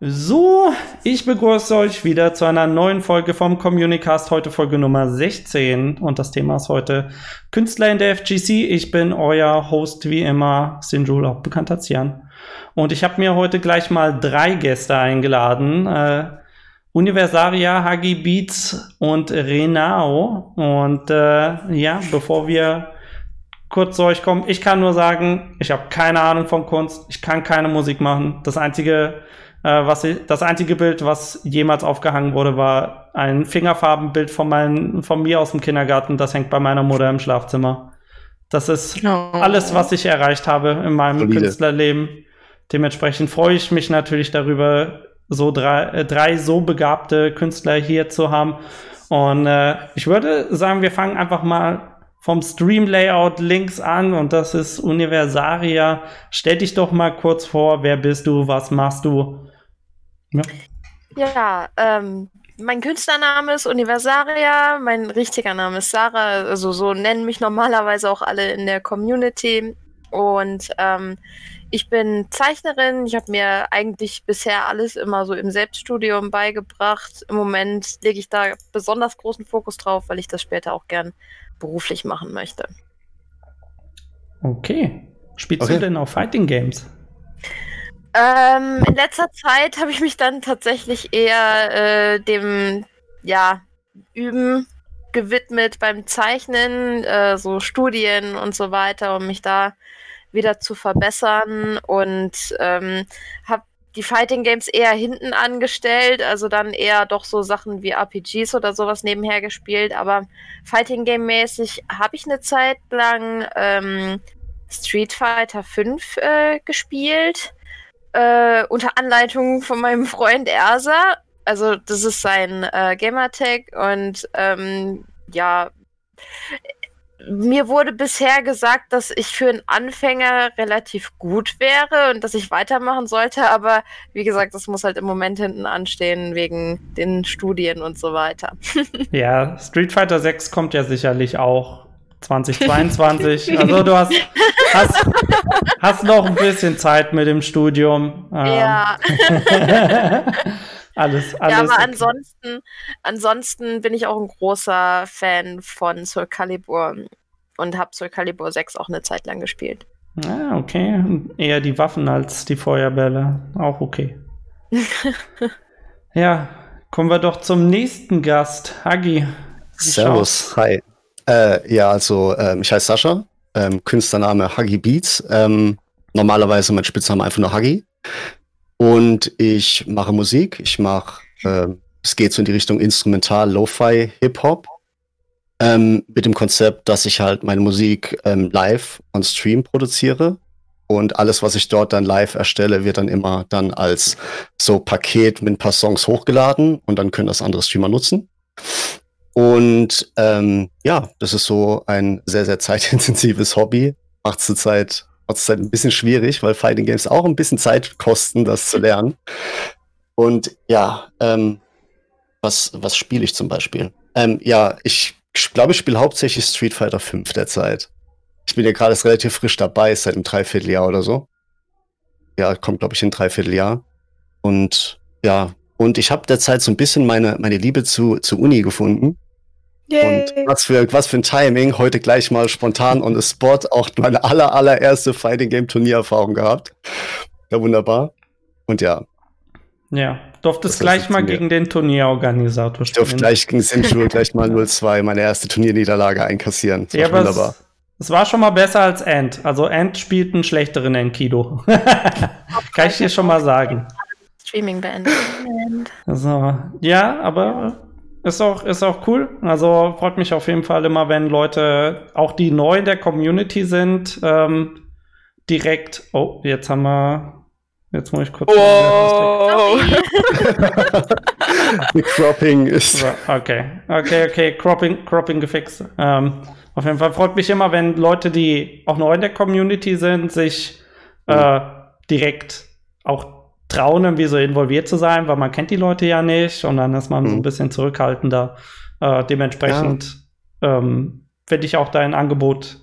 So, ich begrüße euch wieder zu einer neuen Folge vom Communicast, heute Folge Nummer 16 und das Thema ist heute Künstler in der FGC. Ich bin euer Host wie immer, Sinjul, auch bekannt als Jan. Und ich habe mir heute gleich mal drei Gäste eingeladen. Äh, Universaria, Hagi Beats und Renao. Und äh, ja, bevor wir kurz zu euch kommen, ich kann nur sagen, ich habe keine Ahnung von Kunst, ich kann keine Musik machen. Das einzige äh, was ich, das einzige Bild, was jemals aufgehangen wurde, war ein Fingerfarbenbild von, mein, von mir aus dem Kindergarten. Das hängt bei meiner Mutter im Schlafzimmer. Das ist oh. alles, was ich erreicht habe in meinem Solide. Künstlerleben. Dementsprechend freue ich mich natürlich darüber, so drei, äh, drei so begabte Künstler hier zu haben. Und äh, ich würde sagen, wir fangen einfach mal vom Stream-Layout links an und das ist Universaria. Stell dich doch mal kurz vor, wer bist du, was machst du? Ja, ja ähm, mein Künstlername ist Universaria, mein richtiger Name ist Sarah, also so nennen mich normalerweise auch alle in der Community. Und ähm, ich bin Zeichnerin. Ich habe mir eigentlich bisher alles immer so im Selbststudium beigebracht. Im Moment lege ich da besonders großen Fokus drauf, weil ich das später auch gern beruflich machen möchte. Okay. Spielst okay. du denn auch Fighting Games? Ähm, in letzter Zeit habe ich mich dann tatsächlich eher äh, dem ja, Üben gewidmet beim Zeichnen, äh, so Studien und so weiter, um mich da wieder zu verbessern. Und ähm, habe die Fighting Games eher hinten angestellt, also dann eher doch so Sachen wie RPGs oder sowas nebenher gespielt, aber Fighting Game mäßig habe ich eine Zeit lang ähm, Street Fighter 5 äh, gespielt äh, unter Anleitung von meinem Freund Ersa. Also das ist sein äh, Gamertag und ähm, ja, mir wurde bisher gesagt, dass ich für einen Anfänger relativ gut wäre und dass ich weitermachen sollte, aber wie gesagt, das muss halt im Moment hinten anstehen wegen den Studien und so weiter. ja, Street Fighter 6 kommt ja sicherlich auch 2022. also du hast, hast, hast noch ein bisschen Zeit mit dem Studium. Ja. alles, alles. Ja, aber okay. ansonsten, ansonsten bin ich auch ein großer Fan von Soul Calibur und habe Soul Calibur 6 auch eine Zeit lang gespielt. Ah, okay. Eher die Waffen als die Feuerbälle. Auch okay. ja, kommen wir doch zum nächsten Gast. Hagi. Servus, hi. Äh, ja, also ähm, ich heiße Sascha, ähm, Künstlername Huggy Beats. Ähm, normalerweise mein Spitzname einfach nur Huggy. Und ich mache Musik. Ich mache, äh, es geht so in die Richtung Instrumental, Lo-Fi, Hip-Hop. Ähm, mit dem Konzept, dass ich halt meine Musik ähm, live on Stream produziere. Und alles, was ich dort dann live erstelle, wird dann immer dann als so Paket mit ein paar Songs hochgeladen und dann können das andere Streamer nutzen. Und ähm, ja, das ist so ein sehr, sehr zeitintensives Hobby. Macht zurzeit macht es ein bisschen schwierig, weil Fighting Games auch ein bisschen Zeit kosten, das zu lernen. Und ja, ähm, was, was spiele ich zum Beispiel? Ähm, ja, ich glaube, ich spiele hauptsächlich Street Fighter 5 derzeit. Ich bin ja gerade relativ frisch dabei, seit einem Dreivierteljahr oder so. Ja, kommt, glaube ich, in ein Dreivierteljahr. Und ja, und ich habe derzeit so ein bisschen meine, meine Liebe zu, zu Uni gefunden. Yay. Und was für, was für ein Timing. Heute gleich mal spontan on the spot auch meine aller, allererste Fighting Game Turniererfahrung gehabt. Ja, wunderbar. Und ja. Ja, durftest gleich mal gegen den Turnierorganisator spielen. Ich durfte gleich gegen Sinjul gleich mal 0-2 meine erste Turnierniederlage einkassieren. Das ja, war wunderbar. Es, es war schon mal besser als Ant. Also Ant spielt einen schlechteren Enkido. Kann ich dir schon mal sagen. Streaming beendet. So, ja, aber ist auch, ist auch cool. Also freut mich auf jeden Fall immer, wenn Leute, auch die neu in der Community sind, ähm, direkt. Oh, jetzt haben wir. Jetzt muss ich kurz. Oh. Die Cropping ist. Okay, okay, okay. Cropping, Cropping gefixt. Ähm, auf jeden Fall freut mich immer, wenn Leute, die auch neu in der Community sind, sich äh, direkt auch trauen, irgendwie so involviert zu sein, weil man kennt die Leute ja nicht und dann ist man mhm. so ein mhm. bisschen zurückhaltender. Äh, dementsprechend ja. ähm, finde ich auch dein Angebot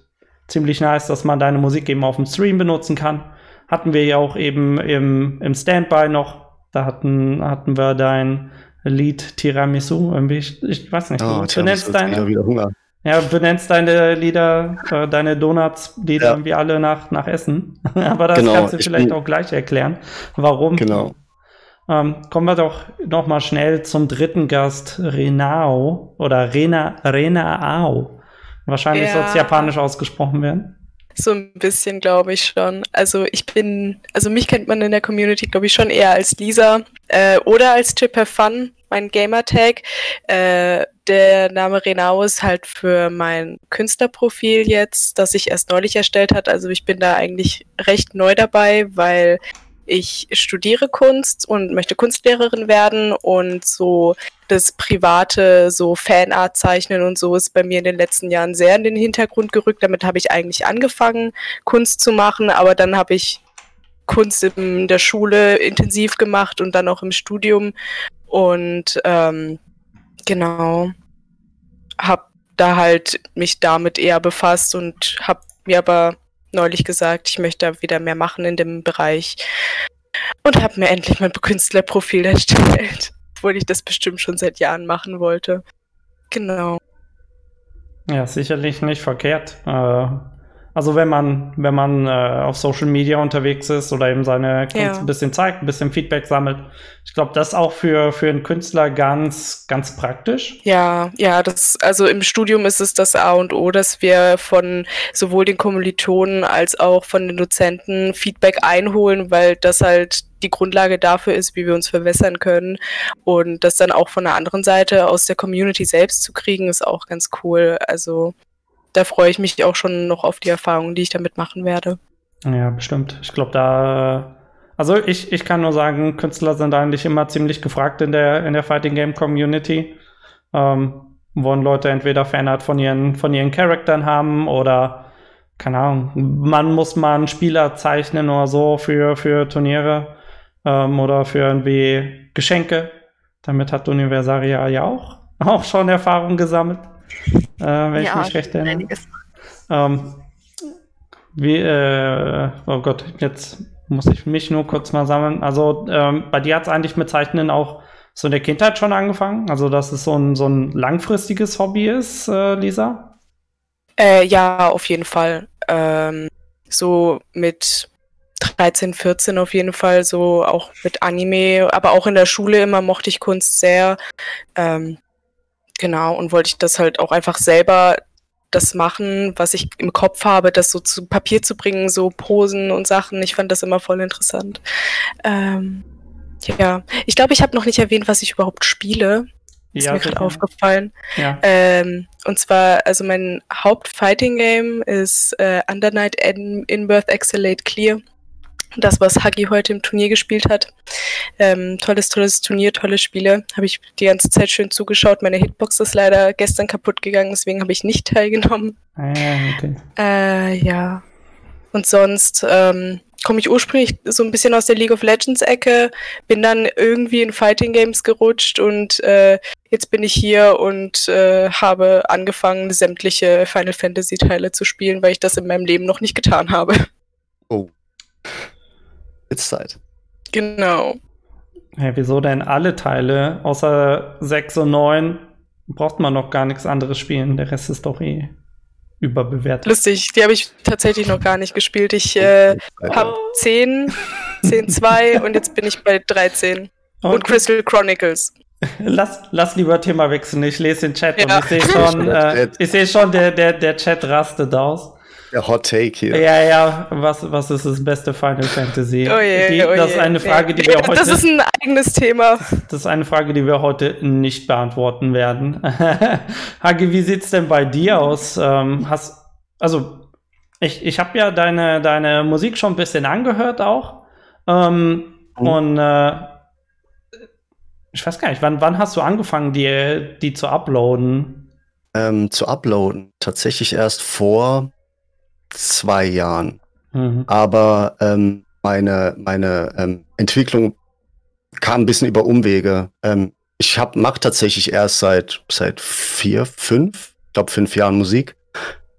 ziemlich nice, dass man deine Musik eben auf dem Stream benutzen kann. Hatten wir ja auch eben im, im Standby noch Da hatten, hatten wir dein Lied Tiramisu. Irgendwie, ich, ich weiß nicht, Oh, du Tiramisu, benennst jetzt deine, wieder, wieder Hunger. Ja, du benennst deine Lieder, äh, deine Donuts-Lieder Ja. irgendwie alle nach, nach Essen. Aber das Genau, kannst du ich vielleicht bin- auch gleich erklären, warum. Genau. Ähm, kommen wir doch noch mal schnell zum dritten Gast, Renao oder Rena, Renaao. Wahrscheinlich soll es Ja. japanisch ausgesprochen werden. So ein bisschen, glaube ich schon. Also ich bin, also mich kennt man in der Community, glaube ich, schon eher als Lisa äh, oder als Chip Have Fun, mein Gamertag. Äh, der Name Renau ist halt für mein Künstlerprofil jetzt, das ich erst neulich erstellt hat. Also ich bin da eigentlich recht neu dabei, weil ich studiere Kunst und möchte Kunstlehrerin werden und so das private, so Fanart zeichnen und so ist bei mir in den letzten Jahren sehr in den Hintergrund gerückt. Damit habe ich eigentlich angefangen, Kunst zu machen, aber dann habe ich Kunst in der Schule intensiv gemacht und dann auch im Studium und ähm, genau habe da halt mich damit eher befasst und habe mir aber neulich gesagt, ich möchte da wieder mehr machen in dem Bereich und habe mir endlich mein Künstlerprofil erstellt, obwohl ich das bestimmt schon seit Jahren machen wollte. Genau. Ja, sicherlich nicht verkehrt. Äh, also wenn man, wenn man äh, auf Social Media unterwegs ist oder eben seine Kunst Ja. ein bisschen zeigt, ein bisschen Feedback sammelt. Ich glaube, das ist auch für, für einen Künstler ganz, ganz praktisch. Ja, ja, das, also im Studium ist es das A und O, dass wir von sowohl den Kommilitonen als auch von den Dozenten Feedback einholen, weil das halt die Grundlage dafür ist, wie wir uns verbessern können. Und das dann auch von der anderen Seite aus der Community selbst zu kriegen, ist auch ganz cool. Also da freue ich mich auch schon noch auf die Erfahrungen, die ich damit machen werde. Ja, bestimmt. Ich glaube, da. Also ich, ich kann nur sagen, Künstler sind eigentlich immer ziemlich gefragt in der, in der Fighting Game Community. Ähm, wollen Leute entweder Fanart von ihren, von ihren Charaktern haben oder, keine Ahnung, man muss mal einen Spieler zeichnen oder so für, für Turniere ähm, oder für irgendwie Geschenke. Damit hat Universaria ja auch, auch schon Erfahrung gesammelt. Äh, wenn ich mich recht erinnere. Ähm, wie, äh, oh Gott, jetzt muss ich mich nur kurz mal sammeln. Also, ähm, bei dir hat es eigentlich mit Zeichnen auch so in der Kindheit schon angefangen? Also, dass es so ein, so ein langfristiges Hobby ist, äh, Lisa? Äh, ja, auf jeden Fall. Ähm, so mit 13, 14 auf jeden Fall, so auch mit Anime, aber auch in der Schule immer mochte ich Kunst sehr. Ähm, genau, und wollte ich das halt auch einfach selber das machen, was ich im Kopf habe, das so zu Papier zu bringen, so Posen und Sachen. Ich fand das immer voll interessant. Ähm, ja, ich glaube, ich habe noch nicht erwähnt, was ich überhaupt spiele. Ist mir gerade aufgefallen. Ja. Ähm, und zwar, also mein Haupt-Fighting-Game ist äh, Under Night in, Inbirth Exhalate Clear. Das, was Huggy heute im Turnier gespielt hat. Ähm, tolles, tolles Turnier, tolle Spiele. Habe ich die ganze Zeit schön zugeschaut. Meine Hitbox ist leider gestern kaputt gegangen, deswegen habe ich nicht teilgenommen. Ah, ja, okay. Äh, ja. Und sonst ähm, komme ich ursprünglich so ein bisschen aus der League of Legends Ecke, bin dann irgendwie in Fighting Games gerutscht und äh, jetzt bin ich hier und äh, habe angefangen, sämtliche Final Fantasy Teile zu spielen, weil ich das in meinem Leben noch nicht getan habe. Oh. Jetzt Zeit. Genau. Hey, wieso denn alle Teile außer 6 und 9 braucht man noch gar nichts anderes spielen? Der Rest ist doch eh überbewertet. Lustig, die habe ich tatsächlich noch gar nicht gespielt. Ich äh, habe 10, 10, 2 und jetzt bin ich bei 13. Und Okay. Crystal Chronicles. Lass, lass lieber Thema wechseln. Ich lese den Chat Ja. und ich sehe schon, äh, Chat. ich sehe schon, der, der, der Chat rastet aus. Der Hot Take hier. Ja, ja, was, was ist das beste Final Fantasy? Oh je, die, oh je. das ist eine Frage, die wir heute, Das ist ein eigenes Thema. das ist eine Frage, die wir heute nicht beantworten werden. Hagi, wie sieht's denn bei dir aus? Ähm, hast, also, ich, ich habe ja deine, deine Musik schon ein bisschen angehört auch. Ähm, Mhm. Und äh, ich weiß gar nicht, wann, wann hast du angefangen, die, die zu uploaden? Ähm, zu uploaden. Tatsächlich erst vor zwei Jahren. Mhm. Aber ähm, meine, meine ähm, Entwicklung kam ein bisschen über Umwege. Ähm, ich hab, mach tatsächlich erst seit, seit vier, fünf, ich glaube fünf Jahren Musik.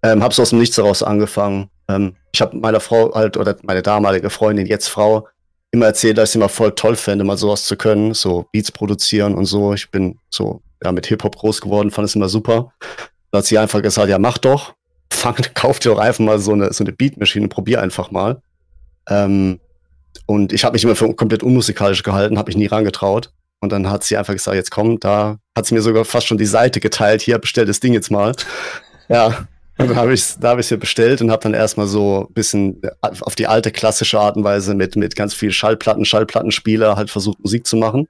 Ähm, hab's aus dem Nichts heraus angefangen. Ähm, ich habe meiner Frau halt, oder meine damalige Freundin, jetzt Frau, immer erzählt, dass ich immer voll toll fände, mal sowas zu können, so Beats produzieren und so. Ich bin so ja, mit Hip-Hop groß geworden, fand es immer super. Da hat sie einfach gesagt, ja, mach doch. Fang, kauf dir doch einfach mal so eine, so eine Beatmaschine, probier einfach mal. Ähm, und ich habe mich immer für komplett unmusikalisch gehalten, habe mich nie rangetraut. Und dann hat sie einfach gesagt, jetzt komm, da hat sie mir sogar fast schon die Seite geteilt, hier, bestell das Ding jetzt mal. Ja, und dann habe ich da habe ich es bestellt und habe dann erstmal so ein bisschen auf die alte klassische Art und Weise mit, mit ganz viel Schallplatten, Schallplattenspieler halt versucht, Musik zu machen.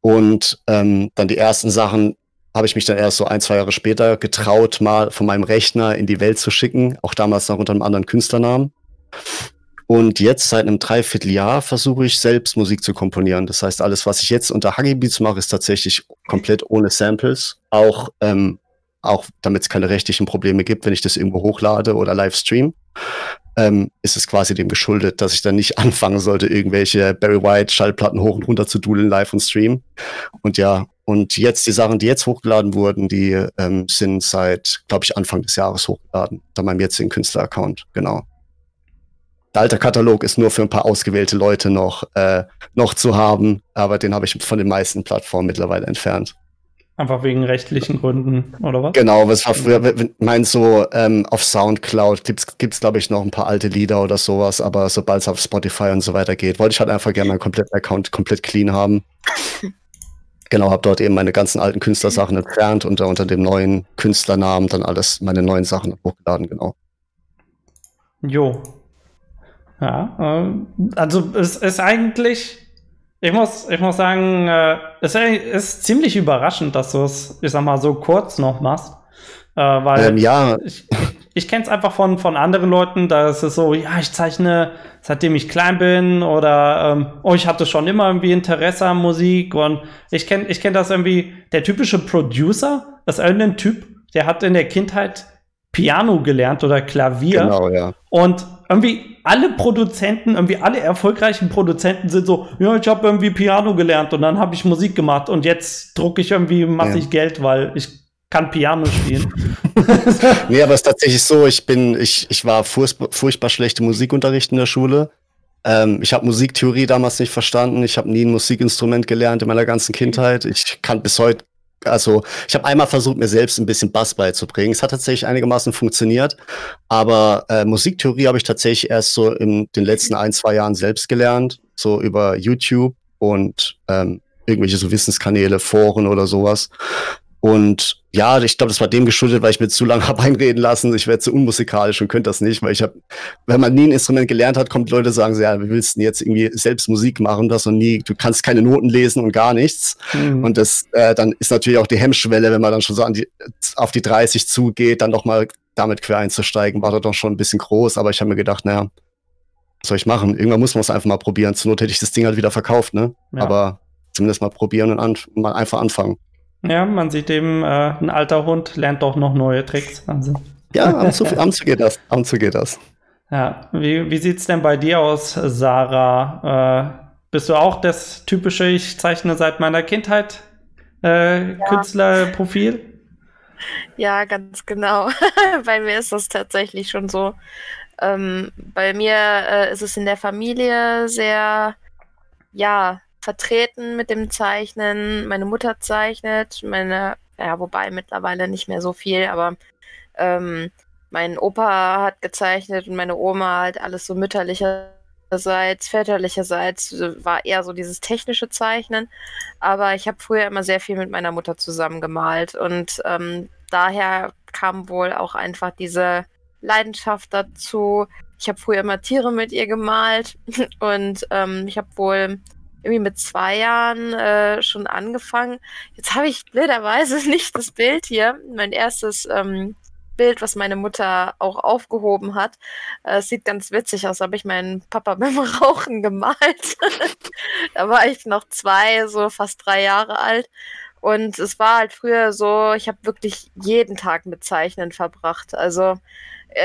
Und ähm, dann die ersten Sachen habe ich mich dann erst so ein, zwei Jahre später getraut, mal von meinem Rechner in die Welt zu schicken, auch damals noch unter einem anderen Künstlernamen. Und jetzt seit einem Dreivierteljahr versuche ich selbst Musik zu komponieren. Das heißt, alles, was ich jetzt unter Huggy Beats mache, ist tatsächlich komplett ohne Samples. Auch, ähm, auch damit es keine rechtlichen Probleme gibt, wenn ich das irgendwo hochlade oder live stream, ähm, ist es quasi dem geschuldet, dass ich dann nicht anfangen sollte, irgendwelche Barry White Schallplatten hoch und runter zu dudeln live und stream. Und ja, und jetzt die Sachen, die jetzt hochgeladen wurden, die ähm, sind seit, glaube ich, Anfang des Jahres hochgeladen, unter meinem jetzigen Künstler-Account, genau der alte Katalog ist nur für ein paar ausgewählte Leute noch, äh, noch zu haben, aber den habe ich von den meisten Plattformen mittlerweile entfernt. Einfach wegen rechtlichen Gründen, oder was? Genau, was war früher, meinst so, ähm, auf Soundcloud gibt's, gibt's glaube ich, noch ein paar alte Lieder oder sowas, aber sobald es auf Spotify und so weiter geht, wollte ich halt einfach gerne meinen kompletten Account komplett clean haben. Genau, habe dort eben meine ganzen alten Künstlersachen entfernt und unter dem neuen Künstlernamen dann alles, meine neuen Sachen hochgeladen, genau. Jo, ja, äh, also es ist eigentlich, ich muss, ich muss sagen, äh, es ist ziemlich überraschend, dass du es, ich sag mal, so kurz noch machst. Äh, weil ähm, ja. ich, ich kenne es einfach von, von anderen Leuten, da ist es so, ja, ich zeichne, seitdem ich klein bin oder ähm, oh, ich hatte schon immer irgendwie Interesse an Musik und ich kenne ich kenn das irgendwie, der typische Producer, das ist irgendein Typ, der hat in der Kindheit Piano gelernt oder Klavier. Genau, ja. Und irgendwie alle Produzenten, irgendwie alle erfolgreichen Produzenten sind so, ja, ich habe irgendwie Piano gelernt und dann habe ich Musik gemacht und jetzt drucke ich irgendwie massig ja. Geld, weil ich kann Piano spielen. nee, aber es ist tatsächlich so, ich bin, ich, ich war furchtbar, schlechte Musikunterricht in der Schule. Ähm, ich habe Musiktheorie damals nicht verstanden. Ich habe nie ein Musikinstrument gelernt in meiner ganzen Kindheit. Ich kann bis heute also ich habe einmal versucht, mir selbst ein bisschen Bass beizubringen. Es hat tatsächlich einigermaßen funktioniert, aber äh, Musiktheorie habe ich tatsächlich erst so in den letzten ein, zwei Jahren selbst gelernt, so über YouTube und ähm, irgendwelche so Wissenskanäle, Foren oder sowas. Und ja, ich glaube, das war dem geschuldet, weil ich mir zu lange habe einreden lassen. Ich werde zu unmusikalisch und könnte das nicht, weil ich habe, wenn man nie ein Instrument gelernt hat, kommt Leute sagen, so, ja, wie willst du denn jetzt irgendwie selbst Musik machen, das und nie, du kannst keine Noten lesen und gar nichts. Mhm. Und das, äh, dann ist natürlich auch die Hemmschwelle, wenn man dann schon so an die, auf die 30 zugeht, dann doch mal damit quer einzusteigen, war da doch schon ein bisschen groß. Aber ich habe mir gedacht, naja, was soll ich machen? Irgendwann muss man es einfach mal probieren. Zur Not hätte ich das Ding halt wieder verkauft, ne? Ja. Aber zumindest mal probieren und mal einfach anfangen. Ja, man sieht eben, äh, ein alter Hund lernt doch noch neue Tricks. Also. Ja, am zu, am zu geht das. Am zu geht das. Ja, wie, wie sieht es denn bei dir aus, Sarah? Äh, bist du auch das typische, ich zeichne seit meiner Kindheit äh, ja. Künstlerprofil? Ja, ganz genau. bei mir ist das tatsächlich schon so. Ähm, bei mir äh, ist es in der Familie sehr, ja, vertreten mit dem Zeichnen. Meine Mutter zeichnet, meine, ja, wobei mittlerweile nicht mehr so viel, aber ähm, mein Opa hat gezeichnet und meine Oma halt alles so mütterlicherseits, väterlicherseits war eher so dieses technische Zeichnen. Aber ich habe früher immer sehr viel mit meiner Mutter zusammen gemalt und ähm, daher kam wohl auch einfach diese Leidenschaft dazu. Ich habe früher immer Tiere mit ihr gemalt und ähm, ich habe wohl irgendwie mit zwei Jahren äh, schon angefangen. Jetzt habe ich blöderweise nicht das Bild hier. Mein erstes ähm, Bild, was meine Mutter auch aufgehoben hat. Äh, sieht ganz witzig aus, habe ich meinen Papa beim Rauchen gemalt. da war ich noch zwei, so fast drei Jahre alt. Und es war halt früher so, ich habe wirklich jeden Tag mit Zeichnen verbracht. Also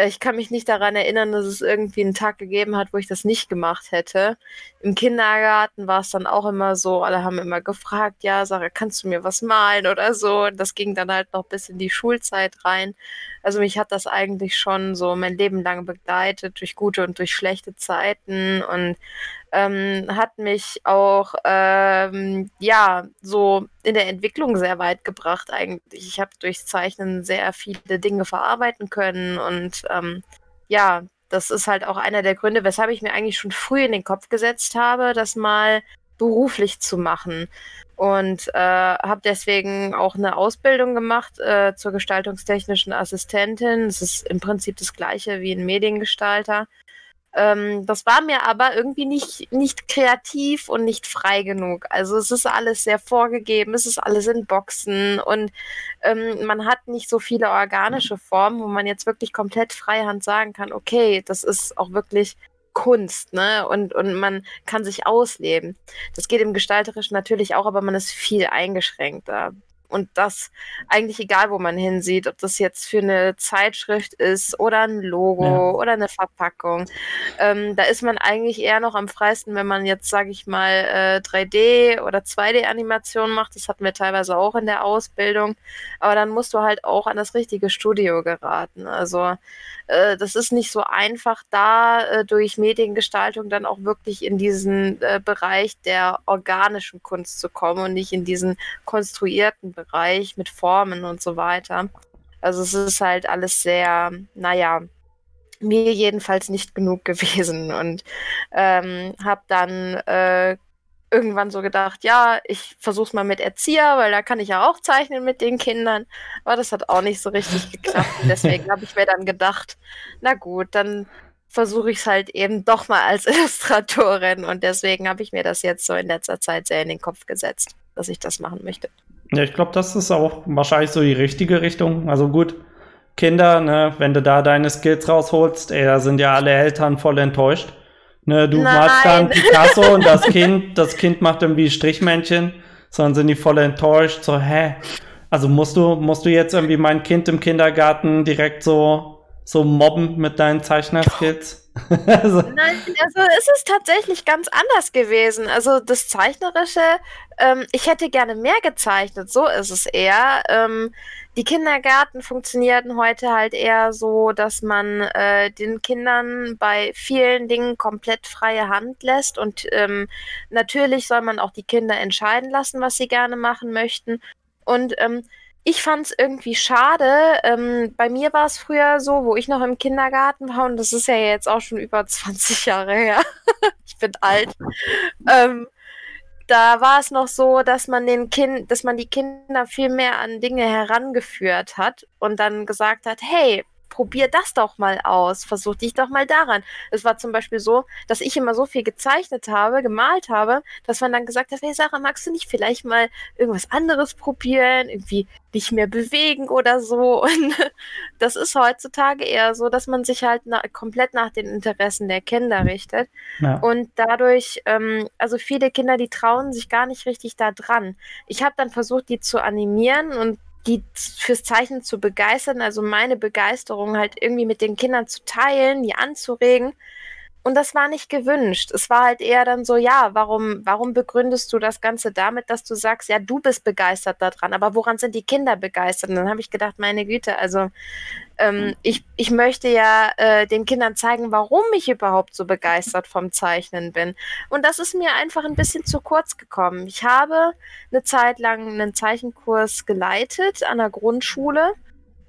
ich kann mich nicht daran erinnern, dass es irgendwie einen Tag gegeben hat, wo ich das nicht gemacht hätte. Im Kindergarten war es dann auch immer so, alle haben immer gefragt, ja, Sarah, kannst du mir was malen oder so. Und das ging dann halt noch bis in die Schulzeit rein. Also mich hat das eigentlich schon so mein Leben lang begleitet, durch gute und durch schlechte Zeiten. Und ähm, hat mich auch ähm, ja so in der Entwicklung sehr weit gebracht eigentlich. Ich habe durchs Zeichnen sehr viele Dinge verarbeiten können und ähm, ja, das ist halt auch einer der Gründe, weshalb ich mir eigentlich schon früh in den Kopf gesetzt habe, das mal beruflich zu machen. Und äh, habe deswegen auch eine Ausbildung gemacht äh, zur gestaltungstechnischen Assistentin. Es ist im Prinzip das gleiche wie ein Mediengestalter. Ähm, das war mir aber irgendwie nicht, nicht kreativ und nicht frei genug. Also es ist alles sehr vorgegeben, es ist alles in Boxen und ähm, man hat nicht so viele organische Formen, wo man jetzt wirklich komplett freihand sagen kann, okay, das ist auch wirklich Kunst, ne? Und, und man kann sich ausleben. Das geht im Gestalterischen natürlich auch, aber man ist viel eingeschränkter. Und das eigentlich egal, wo man hinsieht, ob das jetzt für eine Zeitschrift ist oder ein Logo ja. oder eine Verpackung. Ähm, da ist man eigentlich eher noch am freisten, wenn man jetzt, sage ich mal, äh, 3D oder 2D-Animationen macht. Das hatten wir teilweise auch in der Ausbildung. Aber dann musst du halt auch an das richtige Studio geraten. Also äh, das ist nicht so einfach, da äh, durch Mediengestaltung dann auch wirklich in diesen äh, Bereich der organischen Kunst zu kommen und nicht in diesen konstruierten Bereich mit Formen und so weiter. Also es ist halt alles sehr, naja, mir jedenfalls nicht genug gewesen und ähm, habe dann äh, irgendwann so gedacht, ja, ich versuch's mal mit Erzieher, weil da kann ich ja auch zeichnen mit den Kindern. Aber das hat auch nicht so richtig geklappt. Und deswegen habe ich mir dann gedacht, na gut, dann versuche ich es halt eben doch mal als Illustratorin. Und deswegen habe ich mir das jetzt so in letzter Zeit sehr in den Kopf gesetzt, dass ich das machen möchte. Ja, ich glaube, das ist auch wahrscheinlich so die richtige Richtung. Also gut, Kinder, ne, wenn du da deine Skills rausholst, ey, da sind ja alle Eltern voll enttäuscht. Ne, du Nein. malst dann Picasso und das Kind, das Kind macht irgendwie Strichmännchen, sondern sind die voll enttäuscht, so, hä? Also musst du, musst du jetzt irgendwie mein Kind im Kindergarten direkt so, so mobben mit deinen Zeichnerskills? also. Nein, also es ist tatsächlich ganz anders gewesen. Also das Zeichnerische, ähm, ich hätte gerne mehr gezeichnet, so ist es eher. Ähm, die Kindergärten funktionierten heute halt eher so, dass man äh, den Kindern bei vielen Dingen komplett freie Hand lässt und ähm, natürlich soll man auch die Kinder entscheiden lassen, was sie gerne machen möchten. Und ähm, ich fand es irgendwie schade. Ähm, bei mir war es früher so, wo ich noch im Kindergarten war, und das ist ja jetzt auch schon über 20 Jahre her. ich bin alt. Ähm, da war es noch so, dass man den Kind, dass man die Kinder viel mehr an Dinge herangeführt hat und dann gesagt hat, hey, probier das doch mal aus, versuch dich doch mal daran. Es war zum Beispiel so, dass ich immer so viel gezeichnet habe, gemalt habe, dass man dann gesagt hat, hey Sarah, magst du nicht vielleicht mal irgendwas anderes probieren, irgendwie dich mehr bewegen oder so? Und das ist heutzutage eher so, dass man sich halt na komplett nach den Interessen der Kinder richtet. Ja. Und dadurch, ähm, also viele Kinder, die trauen sich gar nicht richtig da dran. Ich habe dann versucht, die zu animieren und die fürs Zeichnen zu begeistern, also meine Begeisterung halt irgendwie mit den Kindern zu teilen, die anzuregen. Und das war nicht gewünscht. Es war halt eher dann so, ja, warum, warum begründest du das Ganze damit, dass du sagst, ja, du bist begeistert daran, aber woran sind die Kinder begeistert? Und dann habe ich gedacht, meine Güte, also ähm, ich, ich möchte ja äh, den Kindern zeigen, warum ich überhaupt so begeistert vom Zeichnen bin. Und das ist mir einfach ein bisschen zu kurz gekommen. Ich habe eine Zeit lang einen Zeichenkurs geleitet an der Grundschule.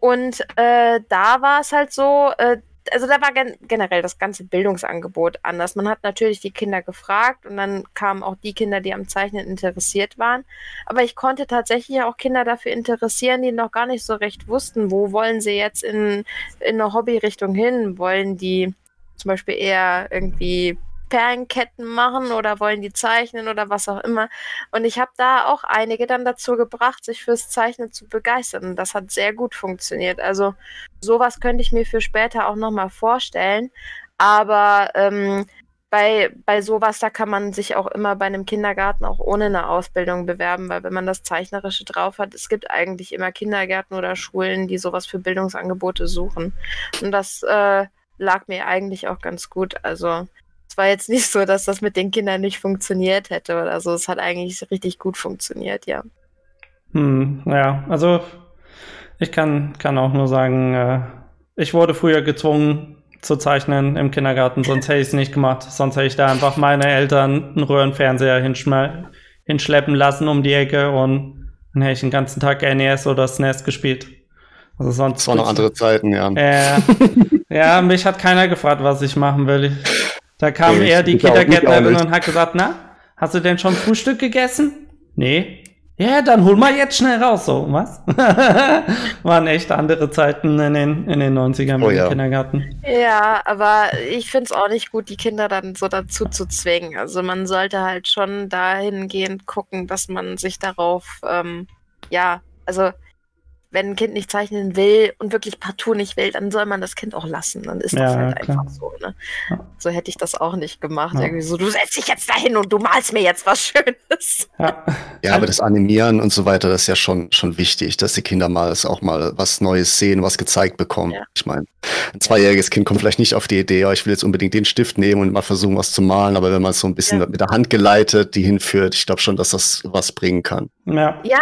Und äh, da war es halt so, äh, also da war gen generell das ganze Bildungsangebot anders. Man hat natürlich die Kinder gefragt und dann kamen auch die Kinder, die am Zeichnen interessiert waren. Aber ich konnte tatsächlich auch Kinder dafür interessieren, die noch gar nicht so recht wussten, wo wollen sie jetzt in, in eine Hobbyrichtung hin? Wollen die zum Beispiel eher irgendwie Perlenketten machen oder wollen die zeichnen oder was auch immer. Und ich habe da auch einige dann dazu gebracht, sich fürs Zeichnen zu begeistern. Und das hat sehr gut funktioniert. Also sowas könnte ich mir für später auch nochmal vorstellen. Aber ähm, bei, bei sowas, da kann man sich auch immer bei einem Kindergarten auch ohne eine Ausbildung bewerben, weil wenn man das Zeichnerische drauf hat, es gibt eigentlich immer Kindergärten oder Schulen, die sowas für Bildungsangebote suchen. Und das äh, lag mir eigentlich auch ganz gut. Also es war jetzt nicht so, dass das mit den Kindern nicht funktioniert hätte oder so. Es hat eigentlich richtig gut funktioniert, ja. Hm, ja, also ich kann, kann auch nur sagen, äh, ich wurde früher gezwungen, zu zeichnen im Kindergarten, sonst hätte ich es nicht gemacht. Sonst hätte ich da einfach meine Eltern einen Röhrenfernseher hinschleppen lassen um die Ecke und dann hätte ich den ganzen Tag NES oder SNES gespielt. Also sonst. Das waren noch andere Zeiten, ja. Äh, ja, mich hat keiner gefragt, was ich machen will. Da kam ich, eher die Kindergärtnerin und hat gesagt, na, hast du denn schon Frühstück gegessen? Nee. Ja, dann hol mal jetzt schnell raus, so, was? Waren echt andere Zeiten in den, in den 90ern oh, ja. Kindergarten. Ja, aber ich finde es auch nicht gut, die Kinder dann so dazu zu zwingen. Also man sollte halt schon dahingehend gucken, dass man sich darauf, ähm, ja, also wenn ein Kind nicht zeichnen will und wirklich partout nicht will, dann soll man das Kind auch lassen. Dann ist das halt klar. einfach so. Ne? Ja. So hätte ich das auch nicht gemacht. Ja. Irgendwie so, du setzt dich jetzt dahin und du malst mir jetzt was Schönes. Ja. ja, aber das Animieren und so weiter, das ist ja schon, schon wichtig, dass die Kinder mal auch mal was Neues sehen, was gezeigt bekommen. Ich meine, ein zweijähriges Kind kommt vielleicht nicht auf die Idee, oh, ich will jetzt unbedingt den Stift nehmen und mal versuchen, was zu malen, aber wenn man es so ein bisschen mit der Hand geleitet, die hinführt, ich glaube schon, dass das was bringen kann. Ja, ja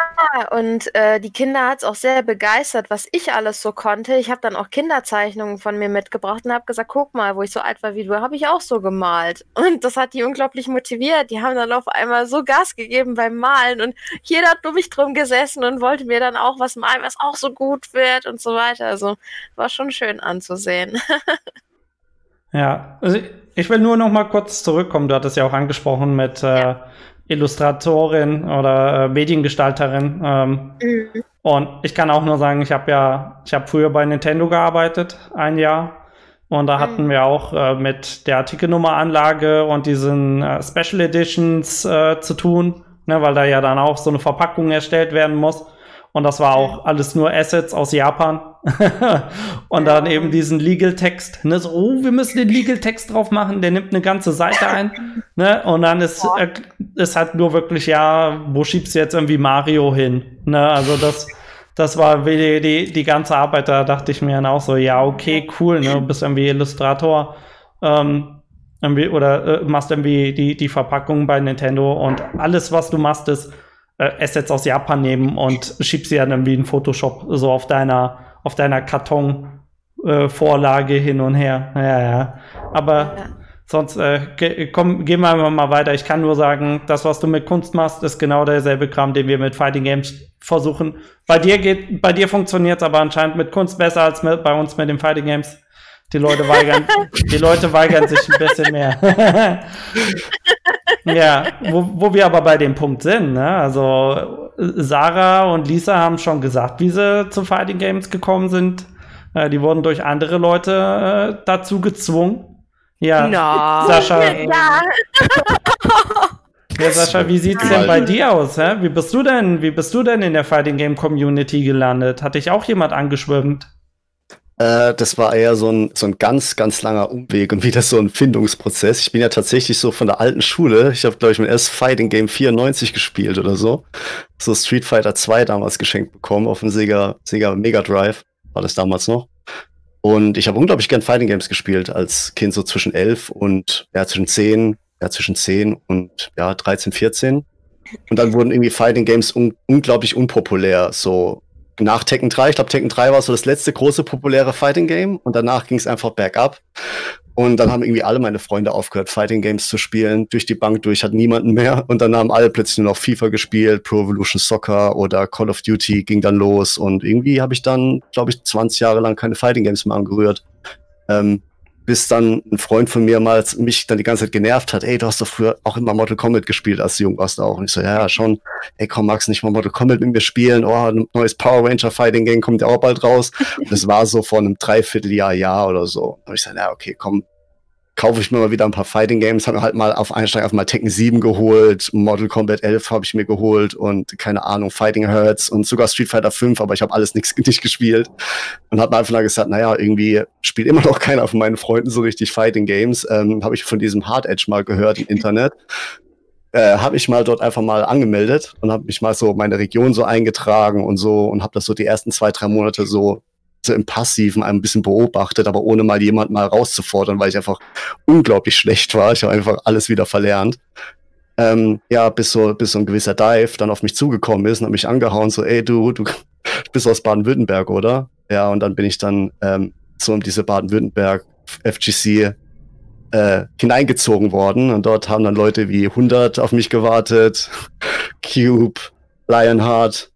und äh, die Kinder hat es auch sehr begeistert, was ich alles so konnte. Ich habe dann auch Kinderzeichnungen von mir mitgebracht und habe gesagt, guck mal, wo ich so alt war wie du, habe ich auch so gemalt. Und das hat die unglaublich motiviert. Die haben dann auf einmal so Gas gegeben beim Malen und jeder hat um mich drum gesessen und wollte mir dann auch was malen, was auch so gut wird und so weiter. Also war schon schön anzusehen. ja, also ich will nur noch mal kurz zurückkommen. Du hattest ja auch angesprochen mit äh, ja. Illustratorin oder äh, Mediengestalterin. Ähm, mhm. Und ich kann auch nur sagen, ich habe ja, ich habe früher bei Nintendo gearbeitet, ein Jahr. Und da hatten mhm. wir auch äh, mit der Artikelnummeranlage und diesen äh, Special Editions äh, zu tun, ne, weil da ja dann auch so eine Verpackung erstellt werden muss. Und das war auch alles nur Assets aus Japan. und dann eben diesen Legal Text. Ne, so, oh, wir müssen den Legal Text drauf machen, der nimmt eine ganze Seite ein. Ne? Und dann ist, äh, ist halt nur wirklich, ja, wo schiebst du jetzt irgendwie Mario hin? Ne? Also das, das war die, die, die ganze Arbeit, da dachte ich mir dann auch so, ja, okay, cool, ne? Du bist irgendwie Illustrator. Ähm, irgendwie, oder äh, machst irgendwie die, die Verpackung bei Nintendo und alles, was du machst, ist Assets aus Japan nehmen und schieb sie dann wie in Photoshop so auf deiner, auf deiner Kartonvorlage äh, hin und her. Ja, ja. Aber ja. sonst, äh, komm, gehen wir mal weiter. Ich kann nur sagen, das, was du mit Kunst machst, ist genau derselbe Kram, den wir mit Fighting Games versuchen. Bei dir geht, bei dir funktioniert es aber anscheinend mit Kunst besser als mit, bei uns mit den Fighting Games. Die Leute weigern, die Leute weigern sich ein bisschen mehr. ja, wo, wo wir aber bei dem Punkt sind, ne? Also Sarah und Lisa haben schon gesagt, wie sie zu Fighting Games gekommen sind. Äh, die wurden durch andere Leute äh, dazu gezwungen. Ja, no. Sascha. Ja. ja, Sascha, wie sieht's denn bei dir aus? Hä? Wie bist du denn, wie bist du denn in der Fighting Game Community gelandet? Hat dich auch jemand angeschwimmt? Äh, das war eher so ein, so ein ganz, ganz langer Umweg und wieder so ein Findungsprozess. Ich bin ja tatsächlich so von der alten Schule. Ich habe, glaube ich, mein erstes Fighting Game 94 gespielt oder so. So Street Fighter 2 damals geschenkt bekommen auf dem Sega, Sega Mega Drive. War das damals noch. Und ich habe unglaublich gern Fighting Games gespielt als Kind so zwischen 11 und ja, zwischen 10, ja, zwischen 10 und ja, 13, 14. Und dann wurden irgendwie Fighting Games un unglaublich unpopulär. So nach Tekken 3, ich glaube Tekken 3 war so das letzte große populäre Fighting Game und danach ging es einfach bergab. Und dann haben irgendwie alle meine Freunde aufgehört, Fighting Games zu spielen. Durch die Bank durch hat niemanden mehr. Und dann haben alle plötzlich nur noch FIFA gespielt, Pro Evolution Soccer oder Call of Duty ging dann los. Und irgendwie habe ich dann, glaube ich, 20 Jahre lang keine Fighting Games mehr angerührt. Ähm, bis dann ein Freund von mir mal mich dann die ganze Zeit genervt hat, ey, du hast doch früher auch immer Mortal Kombat gespielt, als du jung warst auch. Und ich so, ja, ja, schon, ey, komm, magst du nicht mal Mortal Kombat mit mir spielen? Oh, ein neues Power Ranger Fighting Game kommt ja auch bald raus. Und das war so vor einem Dreivierteljahr, Jahr oder so. Und ich so, ja, okay, komm, kaufe ich mir mal wieder ein paar Fighting Games, habe halt mal auf Einsteig auf mal Tekken 7 geholt, Mortal Kombat 11 habe ich mir geholt und keine Ahnung, Fighting Hurts und sogar Street Fighter 5, aber ich habe alles nix, nicht gespielt und habe mir einfach mal gesagt, naja, irgendwie spielt immer noch keiner von meinen Freunden so richtig Fighting Games. Ähm, habe ich von diesem Hard Edge mal gehört im Internet. Äh, habe ich mal dort einfach mal angemeldet und habe mich mal so meine Region so eingetragen und so und habe das so die ersten zwei, drei Monate so so im Passiven ein bisschen beobachtet, aber ohne mal jemand mal rauszufordern, weil ich einfach unglaublich schlecht war. Ich habe einfach alles wieder verlernt. Ähm, ja, bis so, bis so ein gewisser Dive dann auf mich zugekommen ist und hat mich angehauen, so, ey, du, du bist aus Baden-Württemberg, oder? Ja, und dann bin ich dann ähm, so um diese Baden-Württemberg FGC äh, hineingezogen worden und dort haben dann Leute wie 100 auf mich gewartet, Cube, Lionheart,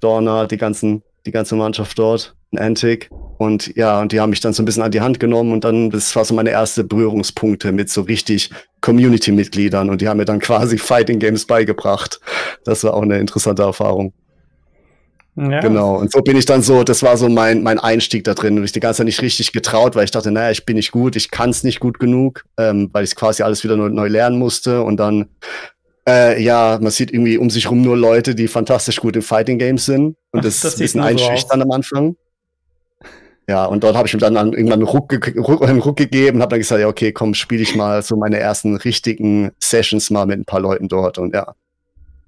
Dorner, die ganzen, die ganze Mannschaft dort, Antic und ja, und die haben mich dann so ein bisschen an die Hand genommen und dann, das war so meine erste Berührungspunkte mit so richtig Community-Mitgliedern und die haben mir dann quasi Fighting Games beigebracht. Das war auch eine interessante Erfahrung. Ja. Genau. Und so bin ich dann so, das war so mein, mein Einstieg da drin. Und ich die ganze Zeit nicht richtig getraut, weil ich dachte, naja, ich bin nicht gut, ich kann es nicht gut genug, ähm, weil ich quasi alles wieder neu, neu lernen musste. Und dann, äh, ja, man sieht irgendwie um sich rum nur Leute, die fantastisch gut in Fighting Games sind. Und das, das ist ein bisschen einschüchtern am Anfang. Ja, und dort habe ich mir dann irgendwann einen Ruck, Ruck, einen Ruck gegeben und habe dann gesagt, ja, okay, komm, spiele ich mal so meine ersten richtigen Sessions mal mit ein paar Leuten dort. Und ja,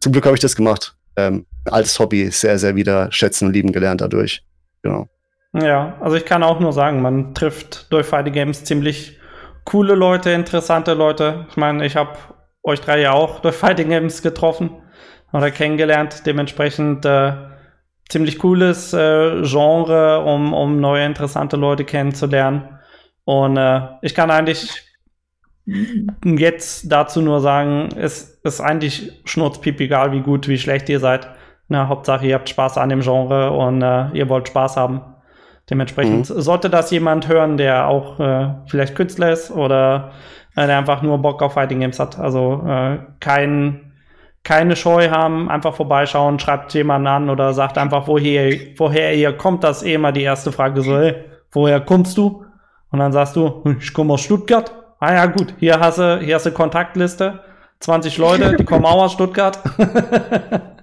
zum Glück habe ich das gemacht ähm, als Hobby sehr, sehr wieder schätzen und lieben gelernt dadurch. Genau. Ja, also ich kann auch nur sagen, man trifft durch Fighting Games ziemlich coole Leute, interessante Leute. Ich meine, ich habe euch drei ja auch durch Fighting Games getroffen oder kennengelernt. Dementsprechend äh, ziemlich cooles äh, Genre, um, um neue interessante Leute kennenzulernen. Und äh, ich kann eigentlich jetzt dazu nur sagen, es ist eigentlich schnurzpiep egal, wie gut, wie schlecht ihr seid. Na, Hauptsache, ihr habt Spaß an dem Genre und äh, ihr wollt Spaß haben. Dementsprechend mhm. sollte das jemand hören, der auch äh, vielleicht Künstler ist oder äh, der einfach nur Bock auf Fighting Games hat. Also äh, kein, keine Scheu haben, einfach vorbeischauen, schreibt jemanden an oder sagt einfach, woher, woher ihr kommt. Das ist eh immer die erste Frage so, hey, woher kommst du? Und dann sagst du, ich komme aus Stuttgart. Ah ja, gut, hier hast du, hier hast du Kontaktliste. 20 Leute, die kommen auch aus Stuttgart.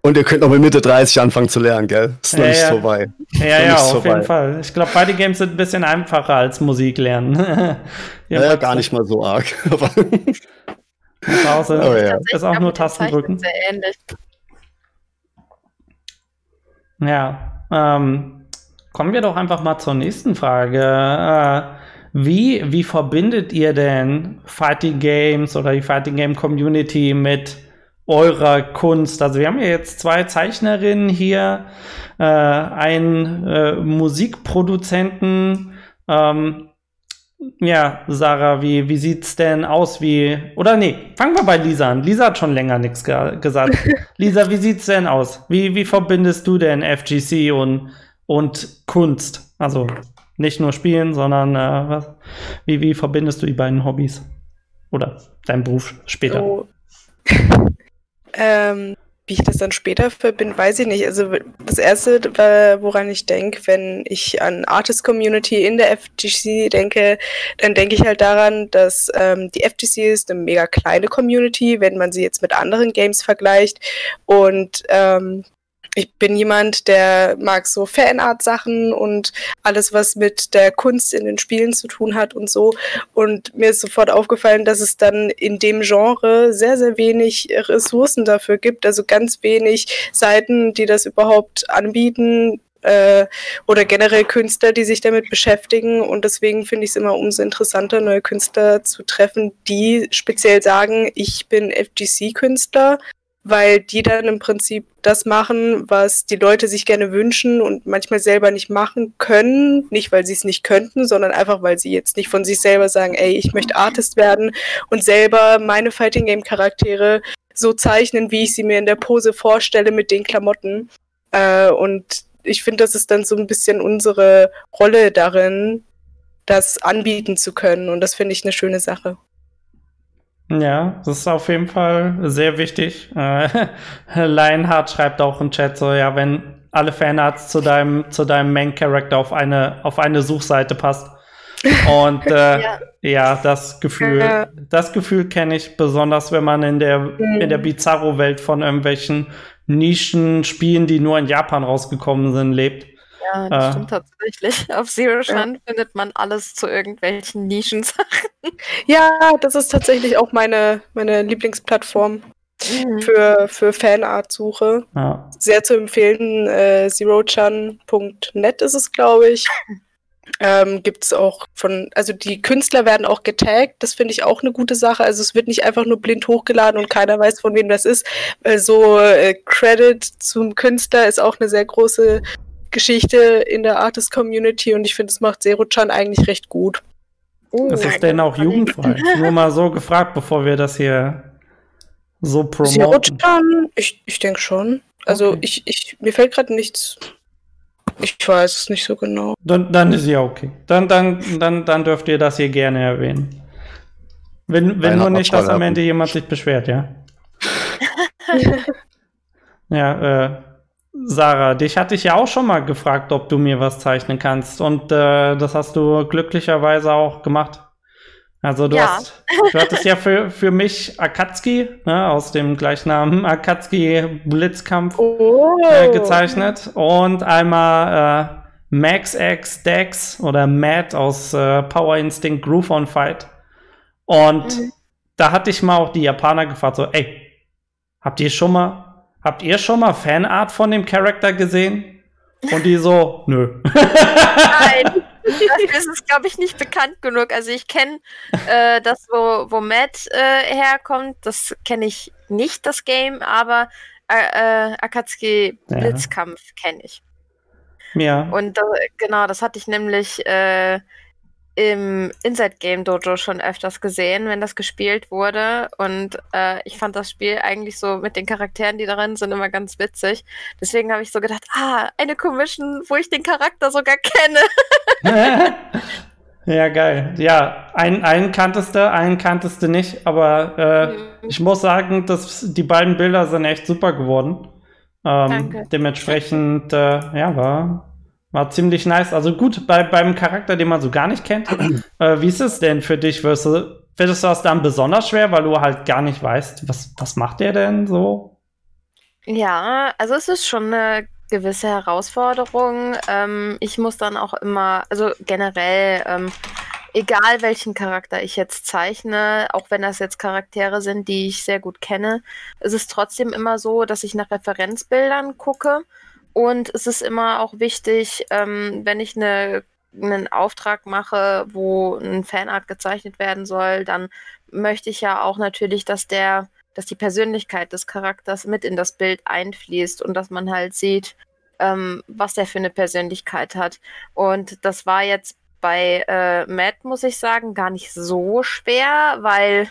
Und ihr könnt noch mit Mitte 30 anfangen zu lernen, gell? Ist noch ja, nicht ja. so weit. Ja, ja, auf jeden Fall. Ich glaube, beide Games sind ein bisschen einfacher als Musik lernen. ja, ja gar nicht mal so arg. Pause oh, ja. ist auch nur Tastendrücken. Sehr ähnlich. Ja, ähm, kommen wir doch einfach mal zur nächsten Frage. Äh, wie, wie verbindet ihr denn Fighting Games oder die Fighting Game Community mit eurer Kunst? Also wir haben ja jetzt zwei Zeichnerinnen hier, äh, einen äh, Musikproduzenten. Ähm, ja, Sarah, wie, wie sieht's denn aus? Wie, oder nee, fangen wir bei Lisa an. Lisa hat schon länger nichts ge gesagt. Lisa, wie sieht's denn aus? Wie, wie verbindest du denn FGC und, und Kunst? Also nicht nur spielen, sondern äh, was, wie, wie verbindest du die beiden Hobbys? Oder deinen Beruf später? Oh. ähm, wie ich das dann später verbinde, weiß ich nicht. Also das Erste, woran ich denke, wenn ich an Artist Community in der FGC denke, dann denke ich halt daran, dass ähm, die FGC ist eine mega kleine Community, wenn man sie jetzt mit anderen Games vergleicht. Und ähm, ich bin jemand, der mag so Fanart-Sachen und alles, was mit der Kunst in den Spielen zu tun hat und so. Und mir ist sofort aufgefallen, dass es dann in dem Genre sehr, sehr wenig Ressourcen dafür gibt. Also ganz wenig Seiten, die das überhaupt anbieten, äh, oder generell Künstler, die sich damit beschäftigen. Und deswegen finde ich es immer umso interessanter, neue Künstler zu treffen, die speziell sagen, ich bin FGC-Künstler weil die dann im Prinzip das machen, was die Leute sich gerne wünschen und manchmal selber nicht machen können. Nicht, weil sie es nicht könnten, sondern einfach, weil sie jetzt nicht von sich selber sagen, ey, ich möchte Artist werden und selber meine Fighting Game Charaktere so zeichnen, wie ich sie mir in der Pose vorstelle mit den Klamotten. Äh, und ich finde, das ist dann so ein bisschen unsere Rolle darin, das anbieten zu können. Und das finde ich eine schöne Sache. Ja, das ist auf jeden Fall sehr wichtig. Äh, Lionheart schreibt auch im Chat so, ja, wenn alle Fanarts zu deinem, zu deinem Main-Character auf eine, auf eine Suchseite passt. Und äh, ja. ja. das Gefühl, ja. das Gefühl kenne ich besonders, wenn man in der, mhm. in der Bizarro-Welt von irgendwelchen Nischen-Spielen, die nur in Japan rausgekommen sind, lebt. Ja, das äh, stimmt tatsächlich. Auf Zero Shun ja. findet man alles zu irgendwelchen Nischensachen. Ja, das ist tatsächlich auch meine, meine Lieblingsplattform mhm. für, für Fanart-Suche. Ja. Sehr zu empfehlen, äh, zerochan.net ist es, glaube ich. Ähm, gibt es auch von, also die Künstler werden auch getaggt, das finde ich auch eine gute Sache. Also es wird nicht einfach nur blind hochgeladen und keiner weiß, von wem das ist. Weil so äh, Credit zum Künstler ist auch eine sehr große Geschichte in der Artist-Community und ich finde, es macht Zero-chan eigentlich recht gut. Uh, Ist es denn auch jugendfrei? Nur mal so gefragt, bevor wir das hier so promoten. Zero-chan, ich, ich denke schon. Also Okay. ich, ich, mir fällt gerade nichts. Ich weiß es nicht so genau. Dann, dann ist ja okay. Dann, dann, dann, dann dürft ihr das hier gerne erwähnen. Wenn, wenn nur nicht, dass am. Ende jemand sich beschwert, ja. ja, äh, Sarah, dich hatte ich ja auch schon mal gefragt, ob du mir was zeichnen kannst. Und äh, das hast du glücklicherweise auch gemacht. Also du Ja. hast, du hattest ja für, für mich Akatsuki, ne, aus dem Gleichnamen Akatsuki Blitzkampf Oh. äh, gezeichnet und einmal äh, Max X Dex oder Matt aus äh, Power Instinct Groove on Fight. Und Mhm. da hatte ich mal auch die Japaner gefragt, so, ey, habt ihr schon mal, habt ihr schon mal Fanart von dem Charakter gesehen? Und die so, nö. Nein, dafür ist es, glaube ich, nicht bekannt genug. Also ich kenne äh, das, wo, wo Matt äh, herkommt, das kenne ich nicht, das Game, aber äh, äh, Akatsuki Ja. Blitzkampf kenne ich. ja. Und äh, genau, das hatte ich nämlich äh, im Inside Game Dojo schon öfters gesehen, wenn das gespielt wurde. Und äh, ich fand das Spiel eigentlich so mit den Charakteren, die darin sind, immer ganz witzig. Deswegen habe ich so gedacht, ah, eine Commission, wo ich den Charakter sogar kenne. ja, geil. Ja, einen, einen kanntest du, einen kanntest du nicht, aber äh, Mhm. ich muss sagen, dass die beiden Bilder sind echt super geworden. Ähm, Danke. Dementsprechend, äh, ja, war, war ziemlich nice. Also gut, bei, beim Charakter, den man so gar nicht kennt. äh, wie ist es denn für dich? Wirst du, findest du das dann besonders schwer, weil du halt gar nicht weißt, was, was macht der denn so? Ja, also es ist schon eine gewisse Herausforderung. Ähm, ich muss dann auch immer, also generell, ähm, egal welchen Charakter ich jetzt zeichne, auch wenn das jetzt Charaktere sind, die ich sehr gut kenne, ist es trotzdem immer so, dass ich nach Referenzbildern gucke. Und es ist immer auch wichtig, ähm, wenn ich eine, einen Auftrag mache, wo ein Fanart gezeichnet werden soll, dann möchte ich ja auch natürlich, dass der dass die Persönlichkeit des Charakters mit in das Bild einfließt und dass man halt sieht, ähm, was der für eine Persönlichkeit hat. Und das war jetzt bei äh, Matt, muss ich sagen, gar nicht so schwer, weil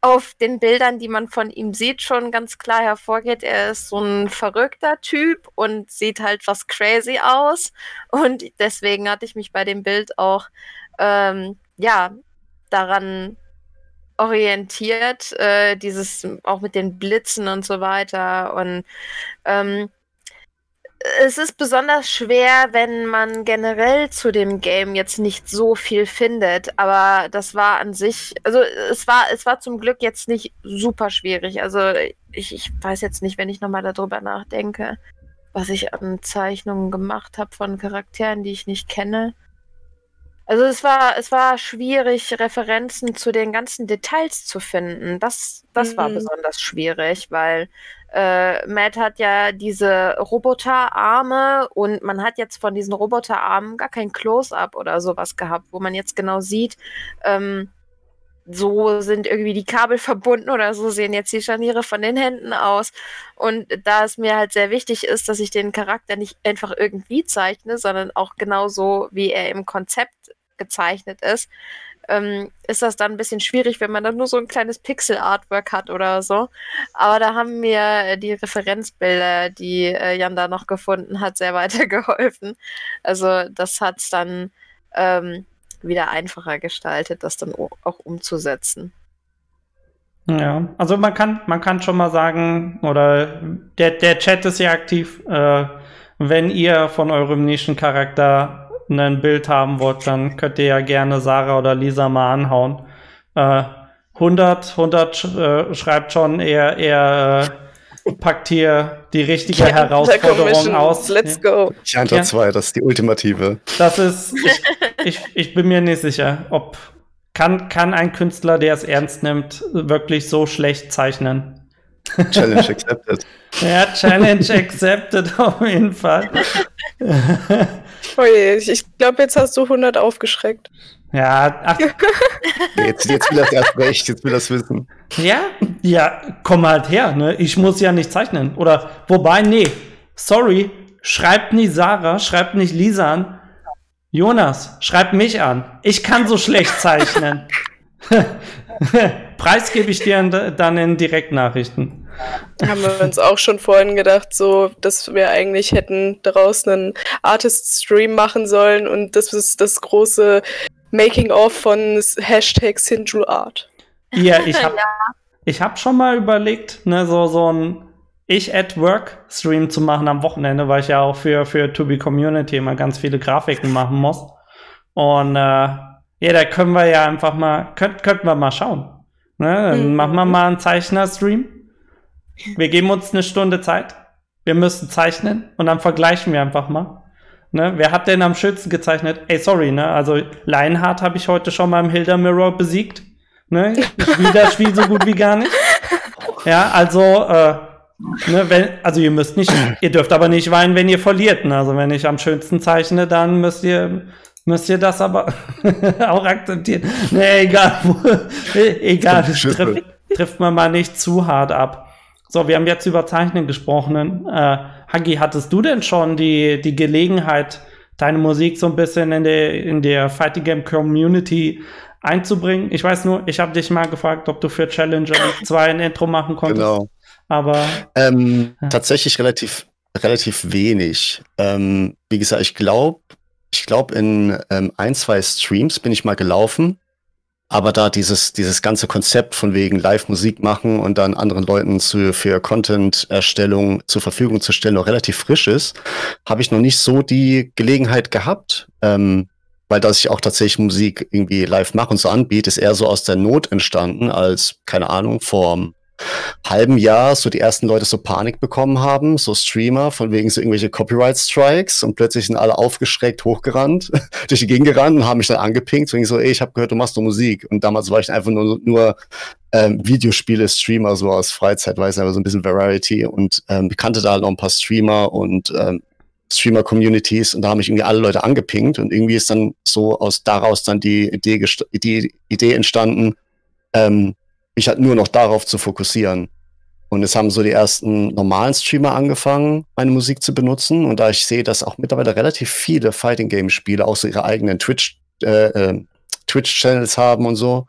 auf den Bildern, die man von ihm sieht, schon ganz klar hervorgeht, er ist so ein verrückter Typ und sieht halt was crazy aus. Und deswegen hatte ich mich bei dem Bild auch, ähm, ja, daran orientiert, äh, dieses auch mit den Blitzen und so weiter. Und ähm, es ist besonders schwer, wenn man generell zu dem Game jetzt nicht so viel findet, aber das war an sich, also es war, es war zum Glück jetzt nicht super schwierig. Also ich, ich weiß jetzt nicht, wenn ich nochmal darüber nachdenke, was ich an Zeichnungen gemacht habe von Charakteren, die ich nicht kenne. Also es war, es war schwierig, Referenzen zu den ganzen Details zu finden. Das, das war Mhm. besonders schwierig, weil äh, Matt hat ja diese Roboterarme und man hat jetzt von diesen Roboterarmen gar kein Close-up oder sowas gehabt, wo man jetzt genau sieht, ähm, so sind irgendwie die Kabel verbunden oder so sehen jetzt die Scharniere von den Händen aus. Und da es mir halt sehr wichtig ist, dass ich den Charakter nicht einfach irgendwie zeichne, sondern auch genauso, wie er im Konzept gezeichnet ist, ähm, ist das dann ein bisschen schwierig, wenn man dann nur so ein kleines Pixel-Artwork hat oder so. Aber da haben mir die Referenzbilder, die äh, Jan da noch gefunden hat, sehr weitergeholfen. Also das hat es dann ähm, wieder einfacher gestaltet, das dann auch umzusetzen. Ja, also man kann, man kann schon mal sagen, oder der, der Chat ist ja aktiv. Äh, wenn ihr von eurem Nischencharakter ein Bild haben wollt, dann könnt ihr ja gerne Sarah oder Lisa mal anhauen. Äh, 100, 100 sch äh, schreibt schon, er, er äh, packt hier die richtige Ja, Herausforderung Commission, aus. Let's go. Chantra Ja. 2, das ist die ultimative. Das ist, ich, ich, ich bin mir nicht sicher, ob kann, kann ein Künstler, der es ernst nimmt, wirklich so schlecht zeichnen. Challenge accepted. Ja, Challenge accepted auf jeden Fall. Oh je, ich, glaube, jetzt hast du 100 aufgeschreckt. Ja, ach, Jetzt, jetzt will es erst recht, jetzt will es wissen. ja, ja, komm halt her, ne? Ich muss ja nicht zeichnen. Oder, wobei, nee, sorry, schreibt nicht Sarah, schreibt nicht Lisa an. Jonas, schreibt mich an. Ich kann so schlecht zeichnen. Preis gebe ich dir dann in Direktnachrichten. Haben wir uns auch schon vorhin gedacht, so, dass wir eigentlich hätten daraus einen Artist-Stream machen sollen und das ist das große Making-of von Hashtag Sinju Art. Ja, ich habe ja. Ich hab schon mal überlegt, ne, so, so ein Ich at Work Stream zu machen am Wochenende, weil ich ja auch für, für To Be Community immer ganz viele Grafiken machen muss. Und äh, ja, da können wir ja einfach mal, könnt, könnten wir mal schauen. Ne? Dann mhm. machen wir mal einen Zeichner-Stream. Wir geben uns eine Stunde Zeit. Wir müssen zeichnen und dann vergleichen wir einfach mal. Ne? Wer hat denn am schönsten gezeichnet? Ey, sorry, ne? Also Lionheart habe ich heute schon mal im Hilda Mirror besiegt. Ne? Ich spiele das Spiel so gut wie gar nicht. Ja, also, äh, ne, wenn, also ihr müsst nicht, ihr dürft aber nicht weinen, wenn ihr verliert. Ne? Also wenn ich am schönsten zeichne, dann müsst ihr müsst ihr das aber auch akzeptieren. Nee, egal. egal, trifft, trifft man mal nicht zu hart ab. So, wir haben jetzt über Zeichnen gesprochen. Äh, Hagi, hattest du denn schon die, die Gelegenheit, deine Musik so ein bisschen in der, in der Fighting Game Community einzubringen? Ich weiß nur, ich habe dich mal gefragt, ob du für Challenger 2 ein Intro machen konntest. Genau. Aber ähm, ja. tatsächlich relativ relativ wenig. Ähm, wie gesagt, ich glaube, ich glaube, in ähm, ein, zwei Streams bin ich mal gelaufen. Aber da dieses, dieses ganze Konzept von wegen Live-Musik machen und dann anderen Leuten zu, für Content-Erstellung zur Verfügung zu stellen, noch relativ frisch ist, habe ich noch nicht so die Gelegenheit gehabt. Ähm, weil dass ich auch tatsächlich Musik irgendwie live mache und so anbiete, ist eher so aus der Not entstanden, als, keine Ahnung, vor halben Jahr so die ersten Leute so Panik bekommen haben, so Streamer, von wegen so irgendwelche Copyright-Strikes und plötzlich sind alle aufgeschreckt hochgerannt, durch die Gegend gerannt und haben mich dann angepinkt, so, so ey, ich habe gehört, du machst nur Musik. Und damals war ich einfach nur, nur ähm, Videospiele-Streamer, so aus Freizeit, weiß aber so ein bisschen Variety und ähm, kannte da halt noch ein paar Streamer und ähm, Streamer-Communities und da haben mich irgendwie alle Leute angepinkt und irgendwie ist dann so aus daraus dann die Idee, die Idee entstanden, ähm, mich halt nur noch darauf zu fokussieren. Und es haben so die ersten normalen Streamer angefangen, meine Musik zu benutzen. Und da ich sehe, dass auch mittlerweile relativ viele Fighting Game Spiele auch so ihre eigenen Twitch, äh, äh, Twitch-Channels haben und so,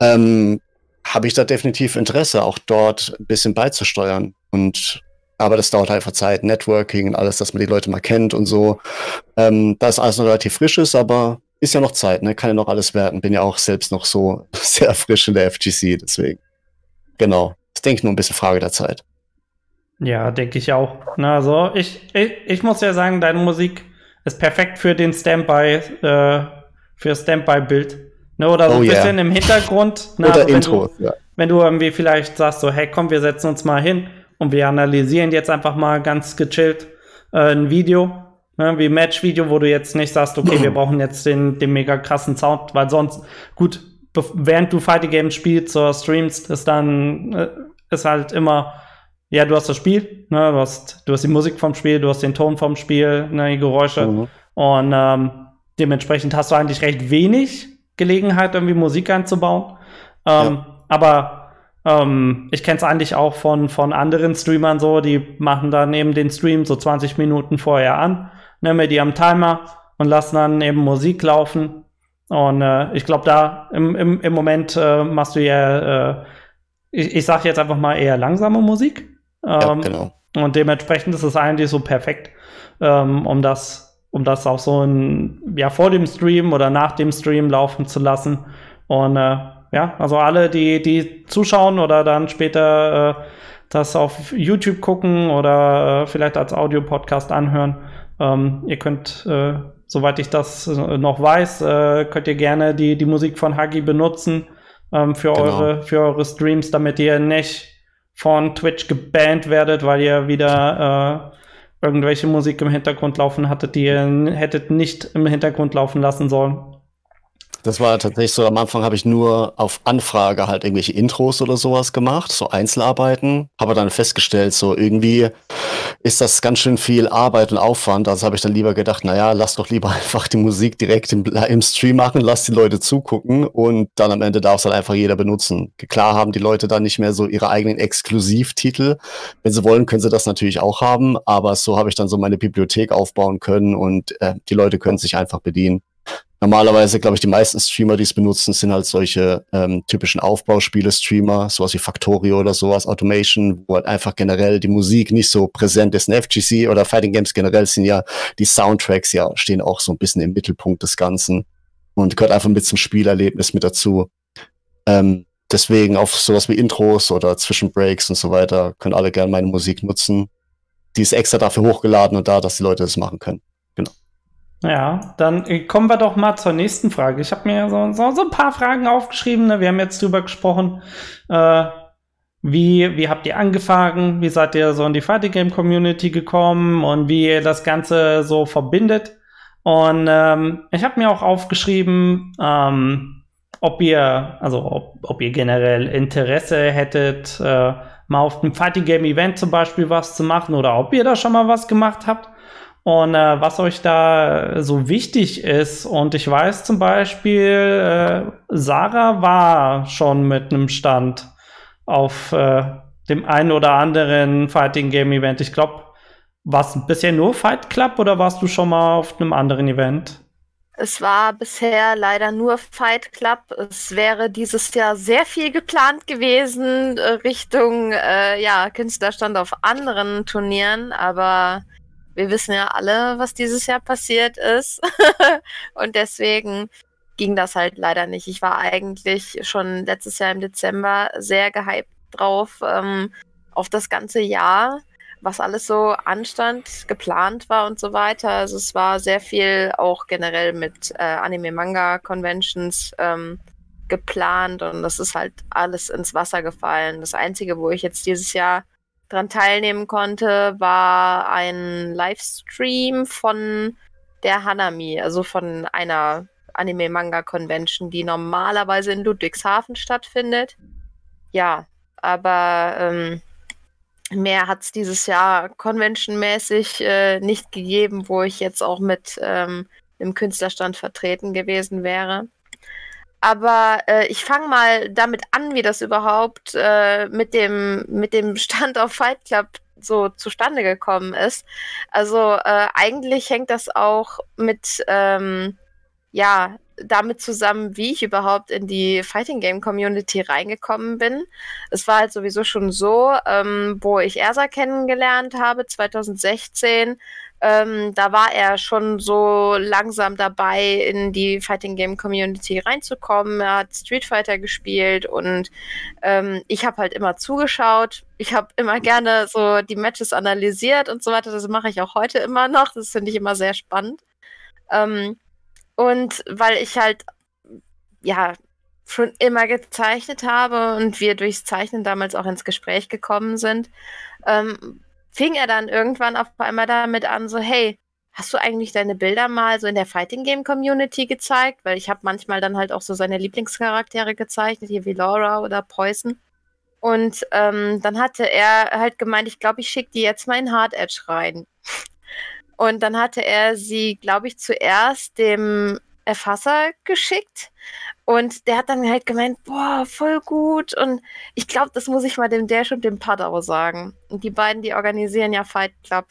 ähm, habe ich da definitiv Interesse, auch dort ein bisschen beizusteuern. Und aber das dauert einfach Zeit, Networking und alles, dass man die Leute mal kennt und so. Ähm, da ist alles noch relativ frisch ist, aber ist ja noch Zeit, ne? Kann ja noch alles werden. Bin ja auch selbst noch so sehr frisch in der FGC, deswegen. Genau. Das denke ich nur ein bisschen Frage der Zeit. Ja, denke ich auch. Na, also ich, ich, ich muss ja sagen, deine Musik ist perfekt für den Standby, äh, für Standby-Bild. Ne, oder so oh, ein bisschen yeah. im Hintergrund. Ne, oder also Intro, du, ja. Wenn du irgendwie vielleicht sagst so, hey, komm, wir setzen uns mal hin und wir analysieren jetzt einfach mal ganz gechillt äh, ein Video Ne, wie Match-Video, wo du jetzt nicht sagst, okay, wir brauchen jetzt den, den mega krassen Sound, weil sonst, gut, während du Fighting Games spielst oder streamst, ist dann, äh, ist halt immer, ja, du hast das Spiel, ne, du hast, du hast die Musik vom Spiel, du hast den Ton vom Spiel, ne, die Geräusche. Mhm. Und ähm, dementsprechend hast du eigentlich recht wenig Gelegenheit, irgendwie Musik einzubauen. Ähm, ja. Aber ähm, ich kenne es eigentlich auch von, von anderen Streamern so, die machen dann eben den Stream so 20 Minuten vorher an nehmen wir die am Timer und lassen dann eben Musik laufen. Und äh, ich glaube, da im, im, im Moment äh, machst du ja, äh, ich, ich sage jetzt einfach mal eher langsame Musik. Ähm, ja, genau. Und dementsprechend ist es eigentlich so perfekt, ähm, um das, um das auch so in, ja, vor dem Stream oder nach dem Stream laufen zu lassen. Und äh, ja, also alle, die, die zuschauen oder dann später äh, das auf YouTube gucken oder äh, vielleicht als Audio-Podcast anhören, ähm, ihr könnt, äh, soweit ich das äh, noch weiß, äh, könnt ihr gerne die, die Musik von Hagi benutzen ähm, für, genau. eure, für eure Streams, damit ihr nicht von Twitch gebannt werdet, weil ihr wieder äh, irgendwelche Musik im Hintergrund laufen hattet, die ihr hättet nicht im Hintergrund laufen lassen sollen. Das war tatsächlich so, am Anfang habe ich nur auf Anfrage halt irgendwelche Intros oder sowas gemacht, so Einzelarbeiten. Habe dann festgestellt, so irgendwie ist das ganz schön viel Arbeit und Aufwand. Also habe ich dann lieber gedacht, naja, lass doch lieber einfach die Musik direkt im, im Stream machen, lass die Leute zugucken und dann am Ende darf es halt einfach jeder benutzen. Klar haben die Leute dann nicht mehr so ihre eigenen Exklusivtitel. Wenn sie wollen, können sie das natürlich auch haben, aber so habe ich dann so meine Bibliothek aufbauen können und äh, die Leute können sich einfach bedienen. Normalerweise, glaube ich, die meisten Streamer, die es benutzen, sind halt solche ähm, typischen Aufbauspiele-Streamer, sowas wie Factorio oder sowas, Automation, wo halt einfach generell die Musik nicht so präsent ist. In FGC oder Fighting Games generell sind ja die Soundtracks ja, stehen auch so ein bisschen im Mittelpunkt des Ganzen und gehört einfach mit zum Spielerlebnis mit dazu. Ähm, deswegen auf sowas wie Intros oder Zwischenbreaks und so weiter können alle gerne meine Musik nutzen. Die ist extra dafür hochgeladen und da, dass die Leute das machen können. Ja, dann äh, kommen wir doch mal zur nächsten Frage. Ich habe mir so, so, so, ein paar Fragen aufgeschrieben. Ne? Wir haben jetzt drüber gesprochen. Äh, wie, wie habt ihr angefangen? Wie seid ihr so in die Fighting Game Community gekommen und wie ihr das Ganze so verbindet? Und ähm, ich habe mir auch aufgeschrieben, ähm, ob ihr, also ob, ob ihr generell Interesse hättet, äh, mal auf dem Fighting Game Event zum Beispiel was zu machen oder ob ihr da schon mal was gemacht habt und äh, was euch da so wichtig ist. Und ich weiß zum Beispiel, äh, Sarah war schon mit einem Stand auf äh, dem einen oder anderen Fighting Game Event. Ich glaube, war es bisher nur Fight Club oder warst du schon mal auf einem anderen Event? Es war bisher leider nur Fight Club. Es wäre dieses Jahr sehr viel geplant gewesen äh, Richtung äh, ja, Künstlerstand auf anderen Turnieren, aber wir wissen ja alle, was dieses Jahr passiert ist. und deswegen ging das halt leider nicht. Ich war eigentlich schon letztes Jahr im Dezember sehr gehypt drauf, ähm, auf das ganze Jahr was alles so anstand, geplant war und so weiter. Also es war sehr viel auch generell mit äh, Anime-Manga-Conventions ähm, geplant und das ist halt alles ins Wasser gefallen. Das Einzige, wo ich jetzt dieses Jahr dran teilnehmen konnte, war ein Livestream von der Hanami, also von einer Anime-Manga-Convention, die normalerweise in Ludwigshafen stattfindet. Ja, aber ähm, mehr hat es dieses Jahr conventionmäßig äh, nicht gegeben, wo ich jetzt auch mit ähm, dem Künstlerstand vertreten gewesen wäre. Aber äh, ich fange mal damit an, wie das überhaupt äh, mit, dem, mit dem Stand auf Fight Club so zustande gekommen ist. Also äh, eigentlich hängt das auch mit ähm, ja, damit zusammen, wie ich überhaupt in die Fighting Game Community reingekommen bin. Es war halt sowieso schon so, ähm, wo ich Ersa kennengelernt habe, 2016. Ähm, da war er schon so langsam dabei, in die Fighting Game Community reinzukommen. Er hat Street Fighter gespielt und ähm, ich habe halt immer zugeschaut. Ich habe immer gerne so die Matches analysiert und so weiter. Das mache ich auch heute immer noch. Das finde ich immer sehr spannend. Ähm, und weil ich halt, ja, schon immer gezeichnet habe und wir durchs Zeichnen damals auch ins Gespräch gekommen sind, ähm, fing er dann irgendwann auf einmal damit an, so, hey, hast du eigentlich deine Bilder mal so in der Fighting Game Community gezeigt? Weil ich habe manchmal dann halt auch so seine Lieblingscharaktere gezeichnet, hier wie Laura oder Poison. Und ähm, dann hatte er halt gemeint, ich glaube, ich schicke die jetzt mal in Hard Edge rein. Und dann hatte er sie, glaube ich, zuerst dem Erfasser geschickt. Und der hat dann halt gemeint, boah, voll gut. Und ich glaube, das muss ich mal dem Dash und dem Padau sagen. Und die beiden, die organisieren ja Fight Club.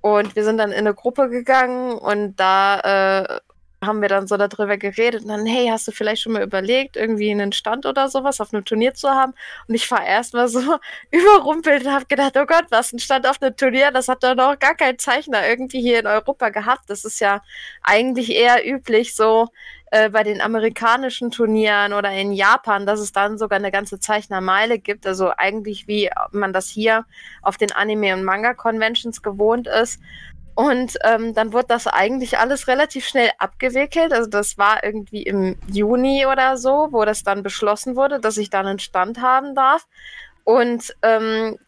Und wir sind dann in eine Gruppe gegangen und da äh, haben wir dann so darüber geredet und dann, hey, hast du vielleicht schon mal überlegt, irgendwie einen Stand oder sowas auf einem Turnier zu haben? Und ich war erstmal so überrumpelt und habe gedacht, oh Gott, was, ein Stand auf einem Turnier? Das hat doch noch gar kein Zeichner irgendwie hier in Europa gehabt. Das ist ja eigentlich eher üblich so äh, bei den amerikanischen Turnieren oder in Japan, dass es dann sogar eine ganze Zeichnermeile gibt. Also eigentlich wie man das hier auf den Anime- und Manga-Conventions gewohnt ist. Und ähm, dann wurde das eigentlich alles relativ schnell abgewickelt. Also das war irgendwie im Juni oder so, wo das dann beschlossen wurde, dass ich dann einen Stand haben darf. Und ähm,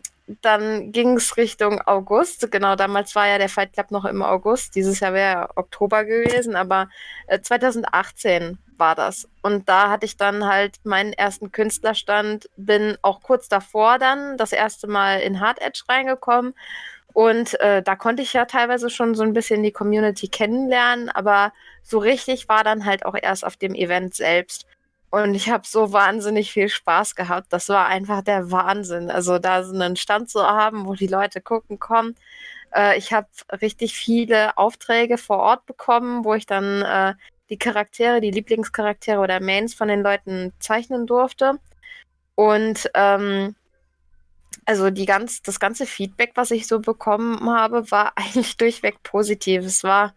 dann ging es Richtung August. Genau, damals war ja der Fight Club noch im August. Dieses Jahr wäre Oktober gewesen, aber äh, 2018 war das. Und da hatte ich dann halt meinen ersten Künstlerstand, bin auch kurz davor dann das erste Mal in Hard Edge reingekommen. Und äh, da konnte ich ja teilweise schon so ein bisschen die Community kennenlernen, aber so richtig war dann halt auch erst auf dem Event selbst. Und ich habe so wahnsinnig viel Spaß gehabt. Das war einfach der Wahnsinn. Also da so einen Stand zu haben, wo die Leute gucken kommen. Äh, ich habe richtig viele Aufträge vor Ort bekommen, wo ich dann äh, die Charaktere, die Lieblingscharaktere oder Mains von den Leuten zeichnen durfte. Und ähm, also die ganz, das ganze Feedback, was ich so bekommen habe, war eigentlich durchweg positiv. Es war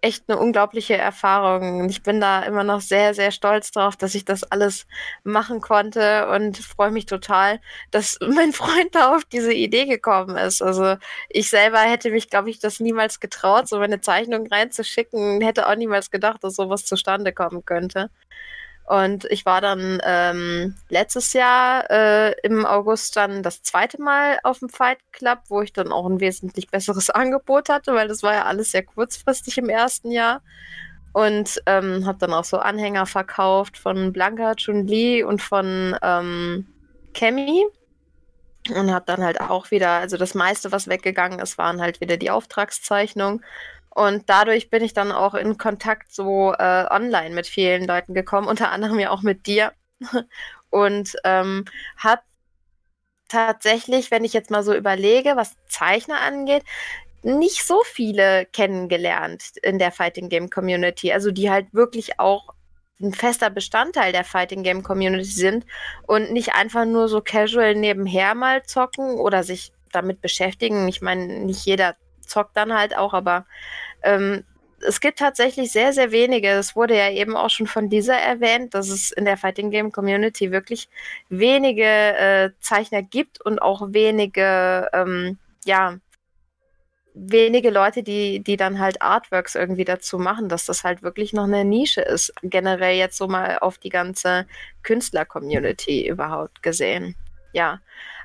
echt eine unglaubliche Erfahrung. Ich bin da immer noch sehr, sehr stolz drauf, dass ich das alles machen konnte und freue mich total, dass mein Freund da auf diese Idee gekommen ist. Also ich selber hätte mich, glaube ich, das niemals getraut, so eine Zeichnung reinzuschicken, hätte auch niemals gedacht, dass sowas zustande kommen könnte. Und ich war dann ähm, letztes Jahr äh, im August dann das zweite Mal auf dem Fight Club, wo ich dann auch ein wesentlich besseres Angebot hatte, weil das war ja alles sehr kurzfristig im ersten Jahr. Und ähm, habe dann auch so Anhänger verkauft von Blanca, Chun-Li und von ähm, Kemi. Und habe dann halt auch wieder, also das meiste, was weggegangen ist, waren halt wieder die Auftragszeichnungen. Und dadurch bin ich dann auch in Kontakt so äh, online mit vielen Leuten gekommen, unter anderem ja auch mit dir. Und ähm, habe tatsächlich, wenn ich jetzt mal so überlege, was Zeichner angeht, nicht so viele kennengelernt in der Fighting Game Community. Also die halt wirklich auch ein fester Bestandteil der Fighting Game Community sind und nicht einfach nur so casual nebenher mal zocken oder sich damit beschäftigen. Ich meine, nicht jeder zockt dann halt auch, aber ähm, es gibt tatsächlich sehr, sehr wenige. Es wurde ja eben auch schon von dieser erwähnt, dass es in der Fighting Game Community wirklich wenige äh, Zeichner gibt und auch wenige, ähm, ja, wenige Leute, die, die dann halt Artworks irgendwie dazu machen, dass das halt wirklich noch eine Nische ist. Generell jetzt so mal auf die ganze Künstler-Community überhaupt gesehen. Ja.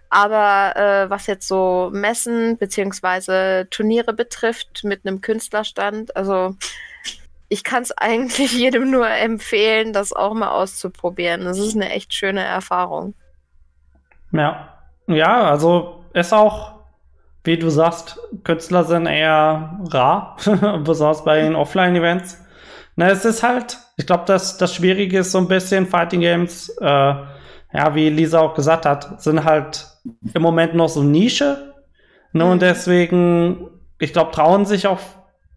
Aber äh, was jetzt so Messen beziehungsweise Turniere betrifft mit einem Künstlerstand, also ich kann es eigentlich jedem nur empfehlen, das auch mal auszuprobieren. Das ist eine echt schöne Erfahrung. Ja, ja, also ist auch, wie du sagst, Künstler sind eher rar, besonders bei den Offline-Events. Na, es ist halt, ich glaube, das, das Schwierige ist so ein bisschen Fighting Games, äh, ja, wie Lisa auch gesagt hat, sind halt im Moment noch so Nische. Ne, mhm. Und deswegen, ich glaube, trauen sich auch,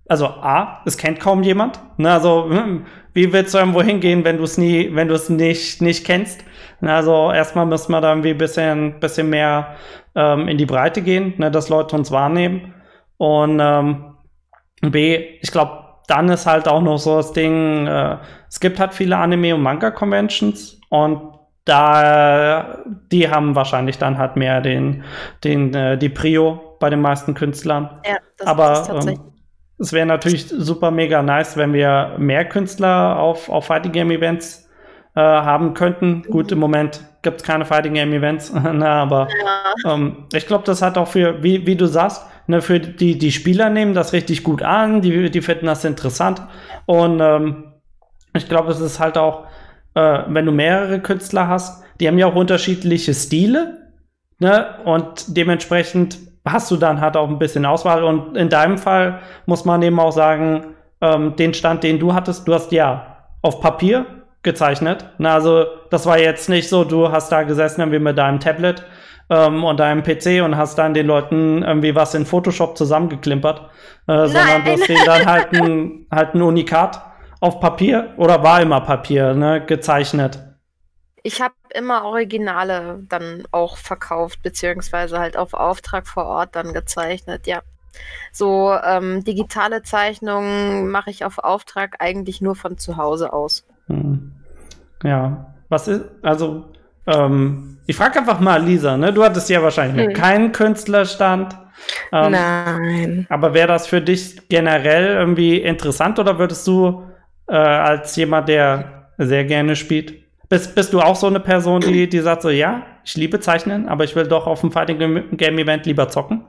also A, es kennt kaum jemand. Ne, also, wie willst du irgendwo hingehen, wenn du es nie, wenn du es nicht, nicht kennst? Ne, also erstmal müssen wir da irgendwie ein bisschen, bisschen mehr ähm, in die Breite gehen, ne, dass Leute uns wahrnehmen. Und ähm, B, ich glaube, dann ist halt auch noch so das Ding, äh, es gibt halt viele Anime- und Manga-Conventions und da, die haben wahrscheinlich dann halt mehr den, den, äh, die Prio bei den meisten Künstlern. Ja, das Aber ist tatsächlich. Ähm, es wäre natürlich super mega nice, wenn wir mehr Künstler auf, auf Fighting Game Events äh, haben könnten. Mhm. Gut, im Moment gibt es keine Fighting Game Events, ne, aber ja. ähm, ich glaube, das hat auch für, wie, wie du sagst, ne, für die, die Spieler nehmen das richtig gut an, die, die finden das interessant und ähm, ich glaube, es ist halt auch äh, wenn du mehrere Künstler hast, die haben ja auch unterschiedliche Stile, ne? Und dementsprechend hast du dann halt auch ein bisschen Auswahl. Und in deinem Fall muss man eben auch sagen, ähm, den Stand, den du hattest, du hast ja auf Papier gezeichnet. Na, also das war jetzt nicht so, du hast da gesessen irgendwie mit deinem Tablet ähm, und deinem PC und hast dann den Leuten irgendwie was in Photoshop zusammengeklimpert, äh, sondern du hast denen dann halt ein, halt ein Unikat auf Papier oder war immer Papier, ne, gezeichnet? Ich habe immer Originale dann auch verkauft, beziehungsweise halt auf Auftrag vor Ort dann gezeichnet, ja. So ähm, digitale Zeichnungen mache ich auf Auftrag eigentlich nur von zu Hause aus. Hm. Ja, was ist, also, ähm, ich frage einfach mal Lisa, ne? Du hattest ja wahrscheinlich hm. keinen Künstlerstand. Ähm, Nein. Aber wäre das für dich generell irgendwie interessant oder würdest du äh, als jemand, der sehr gerne spielt. Bist, bist du auch so eine Person, die, die sagt so, ja, ich liebe Zeichnen, aber ich will doch auf dem Fighting Game Event lieber zocken?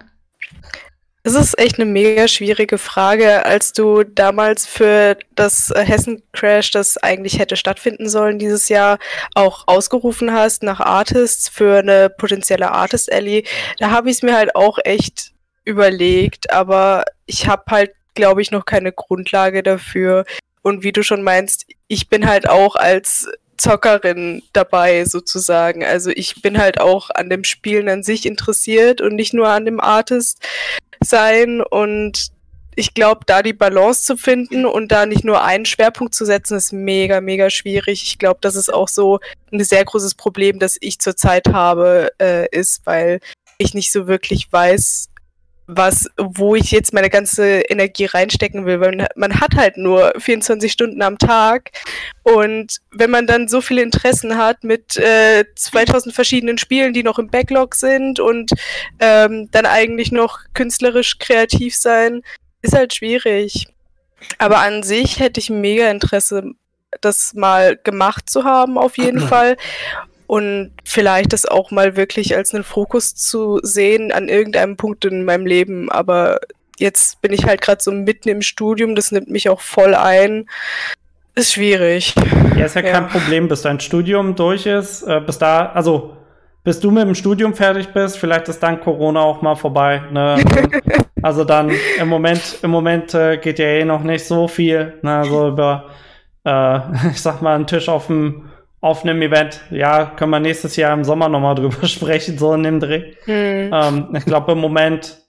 Das ist echt eine mega schwierige Frage. Als du damals für das äh, Hessen-Crash, das eigentlich hätte stattfinden sollen dieses Jahr, auch ausgerufen hast nach Artists für eine potenzielle Artist-Alley, da habe ich es mir halt auch echt überlegt, aber ich habe halt, glaube ich, noch keine Grundlage dafür. Und wie du schon meinst, ich bin halt auch als Zockerin dabei sozusagen. Also ich bin halt auch an dem Spielen an sich interessiert und nicht nur an dem Artist sein und ich glaube, da die Balance zu finden und da nicht nur einen Schwerpunkt zu setzen, ist mega, mega schwierig. Ich glaube, das ist auch so ein sehr großes Problem, das ich zurzeit habe, äh, ist, weil ich nicht so wirklich weiß, was, wo ich jetzt meine ganze Energie reinstecken will, weil man hat halt nur 24 Stunden am Tag und wenn man dann so viele Interessen hat mit äh, 2000 verschiedenen Spielen, die noch im Backlog sind und ähm, dann eigentlich noch künstlerisch kreativ sein, ist halt schwierig. Aber an sich hätte ich mega Interesse, das mal gemacht zu haben, auf jeden Fall und vielleicht das auch mal wirklich als einen Fokus zu sehen an irgendeinem Punkt in meinem Leben. Aber jetzt bin ich halt gerade so mitten im Studium, das nimmt mich auch voll ein. Ist schwierig. Ja, ist ja, ja. kein Problem, bis dein Studium durch ist. Äh, bis da, also bis du mit dem Studium fertig bist, vielleicht ist dann Corona auch mal vorbei. Ne? also dann im Moment, im Moment äh, geht ja eh noch nicht so viel. Ne? Also über, äh, ich sag mal, einen Tisch auf dem auf einem Event. Ja, können wir nächstes Jahr im Sommer nochmal drüber sprechen, so in dem Dreh. Hm. Ähm, ich glaube im Moment,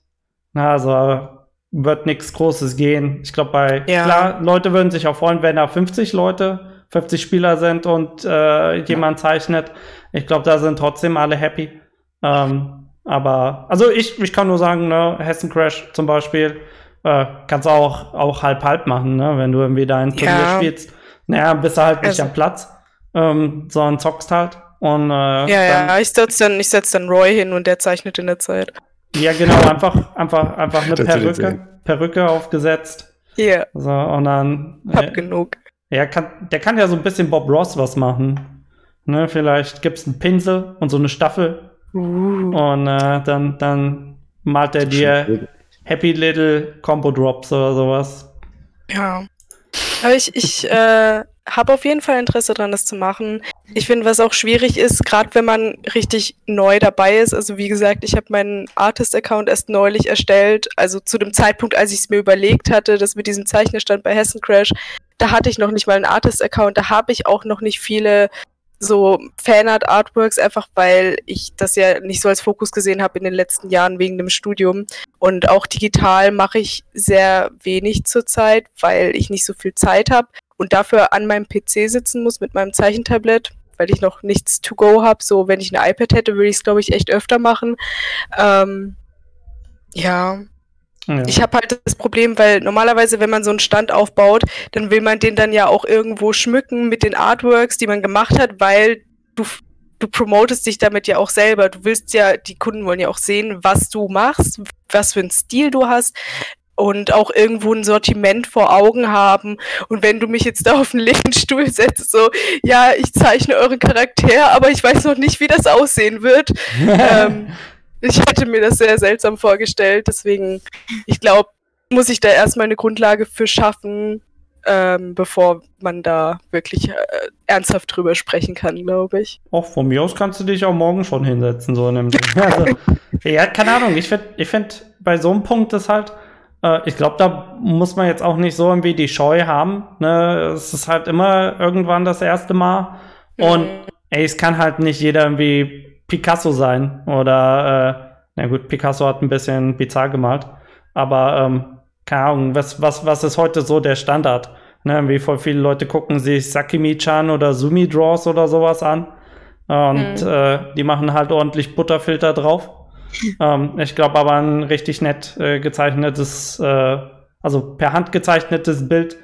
na, also wird nichts Großes gehen. Ich glaube, bei ja. klar, Leute würden sich auch freuen, wenn da 50 Leute, 50 Spieler sind und äh, jemand zeichnet. Ich glaube, da sind trotzdem alle happy. Ähm, aber, also ich, ich kann nur sagen, ne, Hessen Crash zum Beispiel, äh, kannst du auch, auch halb halb machen, ne, wenn du irgendwie da ein Turnier ja. spielst. Naja, bist du halt nicht also, am Platz ähm, sondern zockst halt. Und, äh, ja, dann, ja, ich setze dann, setz dann Roy hin und der zeichnet in der Zeit. Ja, genau, einfach, einfach, einfach eine Perücke, Perücke aufgesetzt. Ja. Yeah. So, und dann. Hab äh, genug. Ja, kann, der kann ja so ein bisschen Bob Ross was machen. Ne, vielleicht gibt's einen Pinsel und so eine Staffel. Uh. Und äh, dann, dann malt er dir Happy Little Combo Drops oder sowas. Ja. Aber ich, ich äh, habe auf jeden Fall Interesse daran, das zu machen. Ich finde, was auch schwierig ist, gerade wenn man richtig neu dabei ist. Also wie gesagt, ich habe meinen Artist-Account erst neulich erstellt. Also zu dem Zeitpunkt, als ich es mir überlegt hatte, das mit diesem Zeichnerstand bei Hessen Crash, da hatte ich noch nicht mal einen Artist-Account. Da habe ich auch noch nicht viele so Fanart-Artworks, einfach weil ich das ja nicht so als Fokus gesehen habe in den letzten Jahren wegen dem Studium. Und auch digital mache ich sehr wenig zurzeit, weil ich nicht so viel Zeit habe und dafür an meinem PC sitzen muss mit meinem Zeichentablett, weil ich noch nichts to go habe. So, wenn ich ein iPad hätte, würde ich es, glaube ich, echt öfter machen. Ähm, ja. ja. Ich habe halt das Problem, weil normalerweise, wenn man so einen Stand aufbaut, dann will man den dann ja auch irgendwo schmücken mit den Artworks, die man gemacht hat, weil du du promotest dich damit ja auch selber. Du willst ja, die Kunden wollen ja auch sehen, was du machst, was für einen Stil du hast und auch irgendwo ein Sortiment vor Augen haben. Und wenn du mich jetzt da auf den linken Stuhl setzt, so, ja, ich zeichne euren Charakter, aber ich weiß noch nicht, wie das aussehen wird. ähm, ich hätte mir das sehr seltsam vorgestellt. Deswegen, ich glaube, muss ich da erstmal eine Grundlage für schaffen, ähm, bevor man da wirklich äh, ernsthaft drüber sprechen kann, glaube ich. Auch von mir aus kannst du dich auch morgen schon hinsetzen, so in dem also, Ja, keine Ahnung. Ich finde, ich find, bei so einem Punkt ist halt, ich glaube, da muss man jetzt auch nicht so irgendwie die Scheu haben. Ne? Es ist halt immer irgendwann das erste Mal. Und ey, es kann halt nicht jeder irgendwie Picasso sein. Oder, äh, na gut, Picasso hat ein bisschen bizarr gemalt. Aber, ähm, keine Ahnung, was, was, was ist heute so der Standard? Ne, wie voll viele Leute gucken sich Sakimi-chan oder Sumi-Draws oder sowas an. Und mhm. äh, die machen halt ordentlich Butterfilter drauf ähm, ich glaube aber ein richtig nett äh, gezeichnetes, äh, also per Hand gezeichnetes Bild,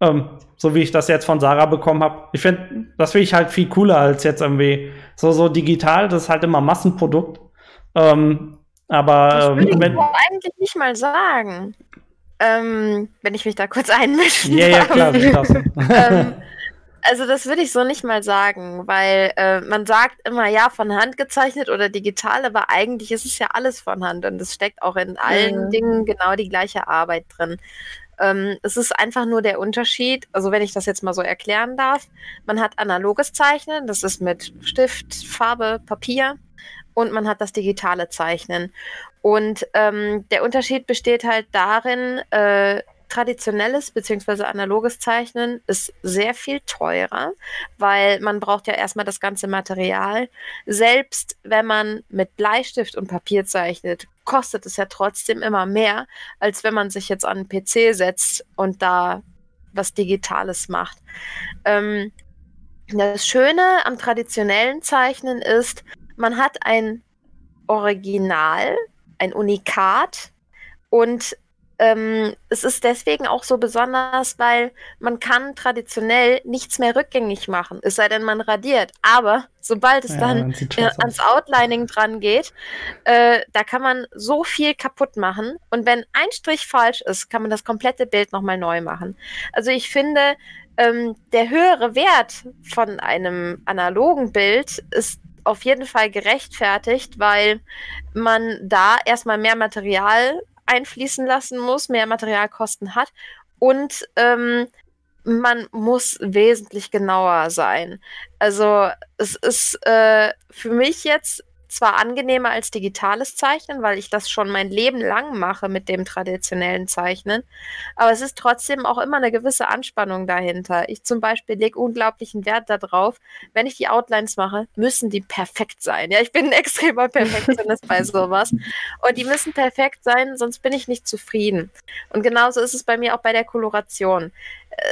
ähm, so wie ich das jetzt von Sarah bekommen habe. Ich finde, das finde ich halt viel cooler als jetzt irgendwie so, so digital, das ist halt immer Massenprodukt. Ähm, aber ähm, ich ähm, wenn, eigentlich nicht mal sagen. Ähm, wenn ich mich da kurz einmischen Ja, ja, klar, ähm, Also das würde ich so nicht mal sagen, weil äh, man sagt immer, ja, von Hand gezeichnet oder digital, aber eigentlich ist es ja alles von Hand und es steckt auch in allen Mhm. Dingen genau die gleiche Arbeit drin. Ähm, es ist einfach nur der Unterschied, also wenn ich das jetzt mal so erklären darf, man hat analoges Zeichnen, das ist mit Stift, Farbe, Papier und man hat das digitale Zeichnen. Und ähm, der Unterschied besteht halt darin, äh, traditionelles bzw. analoges Zeichnen ist sehr viel teurer, weil man braucht ja erstmal das ganze Material. Selbst wenn man mit Bleistift und Papier zeichnet, kostet es ja trotzdem immer mehr, als wenn man sich jetzt an einen PC setzt und da was Digitales macht. Ähm, das Schöne am traditionellen Zeichnen ist, man hat ein Original, ein Unikat und ähm, es ist deswegen auch so besonders, weil man kann traditionell nichts mehr rückgängig machen, es sei denn, man radiert. Aber sobald es Ja, dann äh, ans. Outlining dran geht, äh, da kann man so viel kaputt machen. Und wenn ein Strich falsch ist, kann man das komplette Bild nochmal neu machen. Also ich finde, ähm, der höhere Wert von einem analogen Bild ist auf jeden Fall gerechtfertigt, weil man da erstmal mehr Material einfließen lassen muss, mehr Materialkosten hat und ähm, man muss wesentlich genauer sein. Also es ist äh, für mich jetzt zwar angenehmer als digitales Zeichnen, weil ich das schon mein Leben lang mache mit dem traditionellen Zeichnen, aber es ist trotzdem auch immer eine gewisse Anspannung dahinter. Ich zum Beispiel lege unglaublichen Wert darauf, wenn ich die Outlines mache, müssen die perfekt sein. Ja, ich bin ein extremer Perfektionist bei sowas. Und die müssen perfekt sein, sonst bin ich nicht zufrieden. Und genauso ist es bei mir auch bei der Koloration.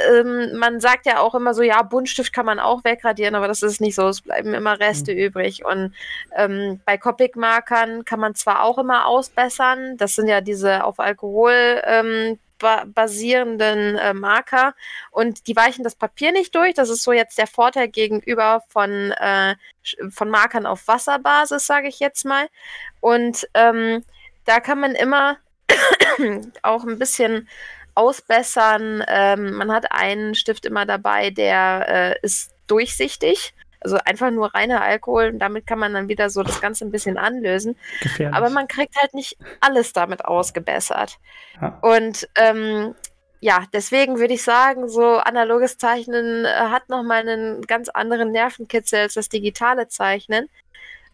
Ähm, man sagt ja auch immer so, ja, Buntstift kann man auch wegradieren, aber das ist nicht so. Es bleiben immer Reste übrig. Und ähm, bei Copic-Markern kann man zwar auch immer ausbessern. Das sind ja diese auf Alkohol ähm, ba basierenden äh, Marker und die weichen das Papier nicht durch. Das ist so jetzt der Vorteil gegenüber von, äh, von Markern auf Wasserbasis, sage ich jetzt mal. Und ähm, da kann man immer auch ein bisschen ausbessern. Ähm, man hat einen Stift immer dabei, der äh, ist durchsichtig. Also einfach nur reiner Alkohol und damit kann man dann wieder so das Ganze ein bisschen anlösen. Gefährlich. Aber man kriegt halt nicht alles damit ausgebessert. Ja. Und ähm, ja, deswegen würde ich sagen, so analoges Zeichnen äh, hat nochmal einen ganz anderen Nervenkitzel als das digitale Zeichnen.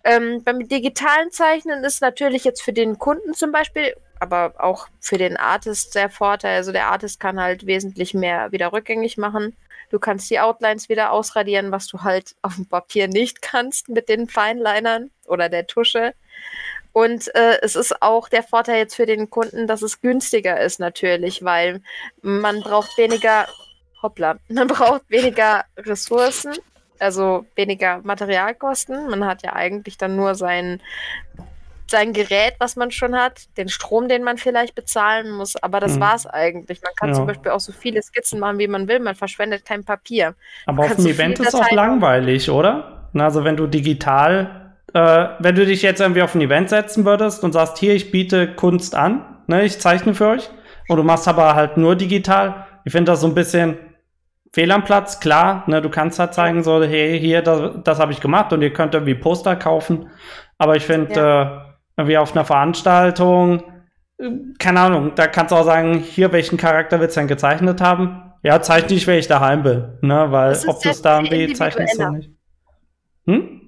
Ähm, beim digitalen Zeichnen ist natürlich jetzt für den Kunden zum Beispiel, aber auch für den Artist der Vorteil. Also der Artist kann halt wesentlich mehr wieder rückgängig machen. Du kannst die Outlines wieder ausradieren, was du halt auf dem Papier nicht kannst mit den Feinlinern oder der Tusche. Und äh, es ist auch der Vorteil jetzt für den Kunden, dass es günstiger ist natürlich, weil man braucht weniger, hoppla, man braucht weniger Ressourcen, also weniger Materialkosten. Man hat ja eigentlich dann nur sein, sein Gerät, was man schon hat, den Strom, den man vielleicht bezahlen muss, aber das Mhm. war's eigentlich. Man kann Ja. zum Beispiel auch so viele Skizzen machen, wie man will, man verschwendet kein Papier. Aber auf kannst dem du Event ist auch Dateien- langweilig, oder? Na, Also wenn du digital, äh, wenn du dich jetzt irgendwie auf ein Event setzen würdest und sagst, hier, ich biete Kunst an, ne, ich zeichne für euch, und du machst aber halt nur digital, ich finde das so ein bisschen fehl am Platz, klar, ne, du kannst halt zeigen, so, hey, hier, das, das habe ich gemacht und ihr könnt irgendwie Poster kaufen, aber ich finde, äh, irgendwie auf einer Veranstaltung, keine Ahnung, da kannst du auch sagen, hier, welchen Charakter willst du denn gezeichnet haben? Ja, zeichne ich, wenn ich daheim bin, ne, weil Das ob du es da irgendwie zeichnest oder nicht. Hm?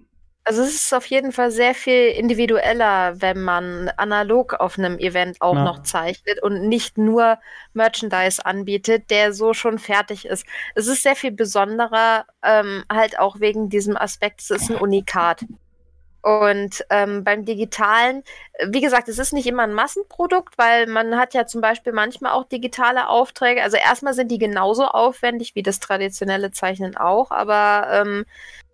Also es ist auf jeden Fall sehr viel individueller, wenn man analog auf einem Event auch Ja. noch zeichnet und nicht nur Merchandise anbietet, der so schon fertig ist. Es ist sehr viel besonderer, ähm, halt auch wegen diesem Aspekt, es ist ein Unikat. Und ähm, beim Digitalen, wie gesagt, es ist nicht immer ein Massenprodukt, weil man hat ja zum Beispiel manchmal auch digitale Aufträge. Also erstmal sind die genauso aufwendig wie das traditionelle Zeichnen auch, aber ähm,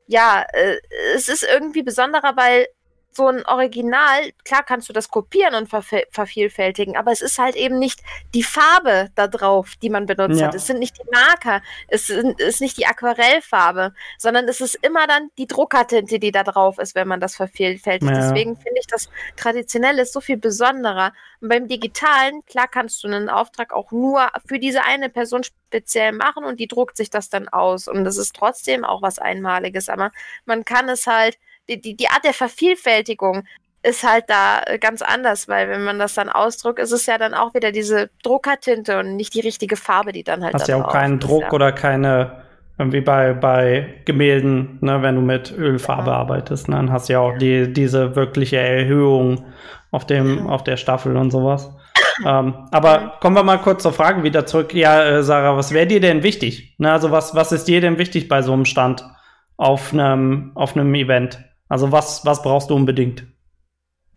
ja, äh, es ist irgendwie besonderer, weil so ein Original, klar kannst du das kopieren und ver vervielfältigen, aber es ist halt eben nicht die Farbe da drauf, die man benutzt ja. hat. Es sind nicht die Marker, es ist nicht die Aquarellfarbe, sondern es ist immer dann die Druckertinte, die da drauf ist, wenn man das vervielfältigt. Ja. Deswegen finde ich das Traditionelle so viel besonderer. Und beim Digitalen, klar kannst du einen Auftrag auch nur für diese eine Person speziell machen und die druckt sich das dann aus. Und das ist trotzdem auch was Einmaliges, aber man kann es halt die, die, die Art der Vervielfältigung ist halt da äh, ganz anders, weil wenn man das dann ausdruckt, ist es ja dann auch wieder diese Druckertinte und nicht die richtige Farbe, die dann halt. Hast ja auch keinen Druck ja. oder keine, wie bei, bei Gemälden, ne, wenn du mit Ölfarbe ja. arbeitest, ne, dann hast du ja auch die, diese wirkliche Erhöhung auf dem, ja. auf der Staffel und sowas. ähm, aber kommen wir mal kurz zur Frage wieder zurück. Ja, äh, Sarah, was wäre dir denn wichtig? Ne, also was, was ist dir denn wichtig bei so einem Stand auf einem, auf einem Event? Also was, was brauchst du unbedingt?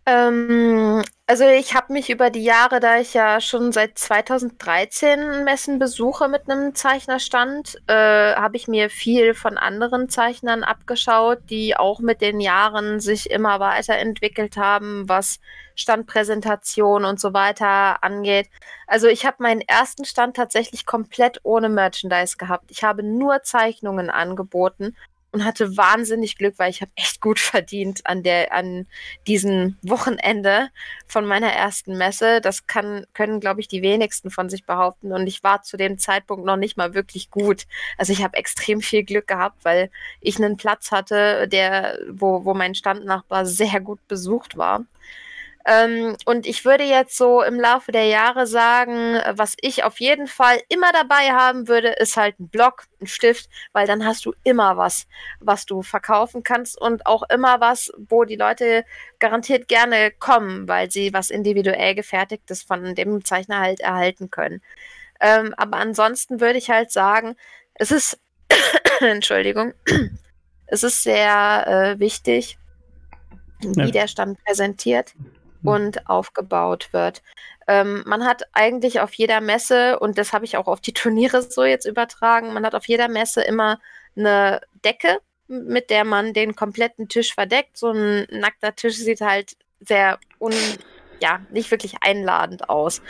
Ähm, also ich habe mich über die Jahre, da ich ja schon seit 2013 Messen besuche mit einem Zeichnerstand, äh, habe ich mir viel von anderen Zeichnern abgeschaut, die auch mit den Jahren sich immer weiterentwickelt haben, was Standpräsentation und so weiter angeht. Also ich habe meinen ersten Stand tatsächlich komplett ohne Merchandise gehabt. Ich habe nur Zeichnungen angeboten und hatte wahnsinnig Glück, weil ich habe echt gut verdient an der an diesem Wochenende von meiner ersten Messe. Das kann können glaube ich die wenigsten von sich behaupten und ich war zu dem Zeitpunkt noch nicht mal wirklich gut. Also ich habe extrem viel Glück gehabt, weil ich einen Platz hatte, der wo wo mein Standnachbar sehr gut besucht war. Ähm, und ich würde jetzt so im Laufe der Jahre sagen, was ich auf jeden Fall immer dabei haben würde, ist halt ein Block, ein Stift, weil dann hast du immer was, was du verkaufen kannst und auch immer was, wo die Leute garantiert gerne kommen, weil sie was individuell gefertigtes von dem Zeichner halt erhalten können. Ähm, aber ansonsten würde ich halt sagen, es ist, Entschuldigung, es ist sehr äh, wichtig, wie ja. der Stand präsentiert. Hm. und aufgebaut wird. Ähm, man hat eigentlich auf jeder Messe, und das habe ich auch auf die Turniere so jetzt übertragen, man hat auf jeder Messe immer eine Decke, mit der man den kompletten Tisch verdeckt. So ein nackter Tisch sieht halt sehr un ja, nicht wirklich einladend aus.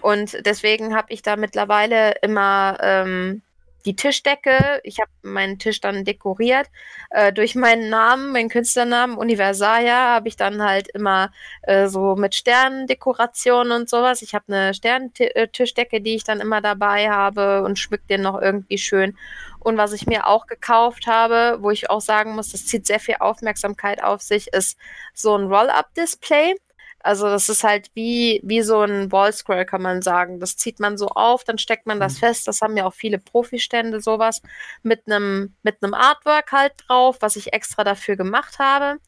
Und deswegen habe ich da mittlerweile immer ähm, die Tischdecke. Ich habe meinen Tisch dann dekoriert. Äh, durch meinen Namen, meinen Künstlernamen Universalia, habe ich dann halt immer äh, so mit Sternendekorationen und sowas. Ich habe eine Sternentischdecke, die ich dann immer dabei habe und schmück den noch irgendwie schön. Und was ich mir auch gekauft habe, wo ich auch sagen muss, das zieht sehr viel Aufmerksamkeit auf sich, ist so ein Roll-Up-Display. Also das ist halt wie, wie so ein Wallscroll, kann man sagen. Das zieht man so auf, dann steckt man das mhm. fest. Das haben ja auch viele Profistände sowas mit einem mit einem Artwork halt drauf, was ich extra dafür gemacht habe.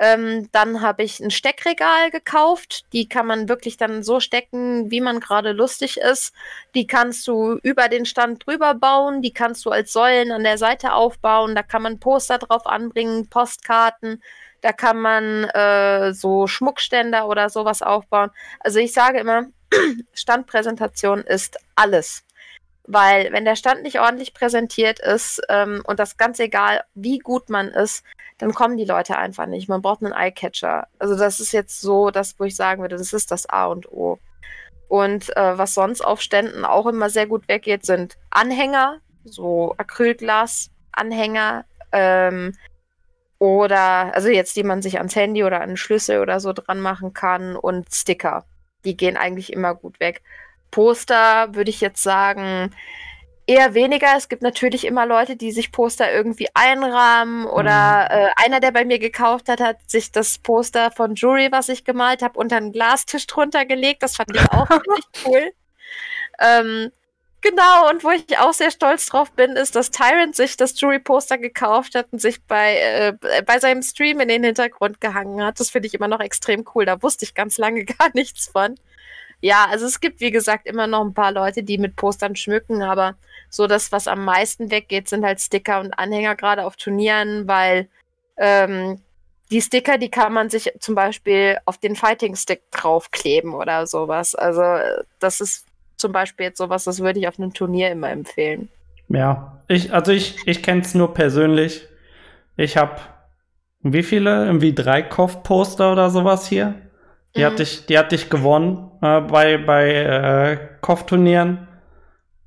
Ähm, dann habe ich ein Steckregal gekauft. Die kann man wirklich dann so stecken, wie man gerade lustig ist. Die kannst du über den Stand drüber bauen. Die kannst du als Säulen an der Seite aufbauen. Da kann man Poster drauf anbringen, Postkarten. Da kann man äh, so Schmuckständer oder sowas aufbauen. Also ich sage immer, Standpräsentation ist alles. Weil wenn der Stand nicht ordentlich präsentiert ist ähm, und das ganz egal, wie gut man ist, dann kommen die Leute einfach nicht. Man braucht einen Eyecatcher. Also das ist jetzt so das, wo ich sagen würde, das ist das A und O. Und äh, was sonst auf Ständen auch immer sehr gut weggeht, sind Anhänger, so Acrylglas-Anhänger, ähm, oder, also jetzt, die man sich ans Handy oder an den Schlüssel oder so dran machen kann und Sticker. Die gehen eigentlich immer gut weg. Poster würde ich jetzt sagen, eher weniger. Es gibt natürlich immer Leute, die sich Poster irgendwie einrahmen oder mhm. äh, einer, der bei mir gekauft hat, hat sich das Poster von Jury, was ich gemalt habe, unter einen Glastisch drunter gelegt. Das fand ich auch richtig cool. Ähm, Genau, und wo ich auch sehr stolz drauf bin, ist, dass Tyrant sich das Jury-Poster gekauft hat und sich bei, äh, bei seinem Stream in den Hintergrund gehangen hat. Das finde ich immer noch extrem cool. Da wusste ich ganz lange gar nichts von. Ja, also es gibt, wie gesagt, immer noch ein paar Leute, die mit Postern schmücken, aber so das, was am meisten weggeht, sind halt Sticker und Anhänger, gerade auf Turnieren, weil ähm, die Sticker, die kann man sich zum Beispiel auf den Fighting Stick draufkleben oder sowas. Also das ist zum Beispiel jetzt sowas, das würde ich auf einem Turnier immer empfehlen. Ja, ich, also ich, ich kenne es nur persönlich. Ich habe wie viele? Irgendwie drei Kopfposter oder sowas hier. Die, Mhm. hatte, ich, die hatte ich gewonnen äh, bei, bei äh, Kopfturnieren.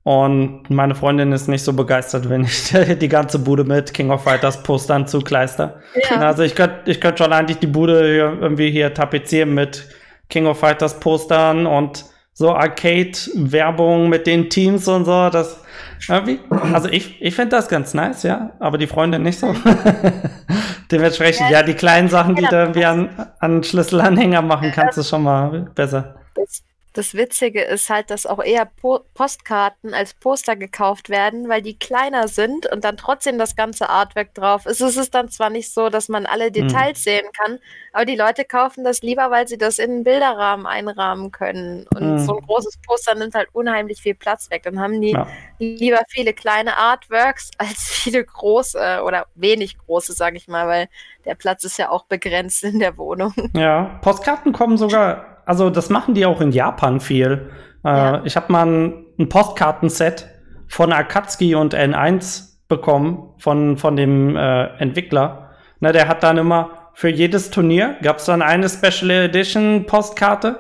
Und meine Freundin ist nicht so begeistert, wenn ich die ganze Bude mit King of Fighters Postern zukleister. Ja. Also ich könnte ich könnt schon eigentlich die Bude hier irgendwie hier tapezieren mit King of Fighters Postern und so Arcade-Werbung mit den Teams und so. Das irgendwie, also ich, ich finde das ganz nice, ja, aber die Freunde nicht so. Dementsprechend, ja, die kleinen Sachen, die du irgendwie an, an Schlüsselanhänger machen, kannst du schon mal besser. Das, Witzige ist halt, dass auch eher po Postkarten als Poster gekauft werden, weil die kleiner sind und dann trotzdem das ganze Artwork drauf ist. Es ist dann zwar nicht so, dass man alle Details sehen kann, aber die Leute kaufen das lieber, weil sie das in einen Bilderrahmen einrahmen können. Und Mhm. so ein großes Poster nimmt halt unheimlich viel Platz weg. Dann haben die Ja. lieber viele kleine Artworks als viele große oder wenig große, sage ich mal, weil der Platz ist ja auch begrenzt in der Wohnung. Ja, Postkarten kommen sogar, also das machen die auch in Japan viel. Äh, Ja. Ich habe mal ein, ein Postkartenset von Akatsuki und N1 bekommen, von, von dem äh, Entwickler. Ne, der hat dann immer für jedes Turnier gab es dann eine Special Edition Postkarte.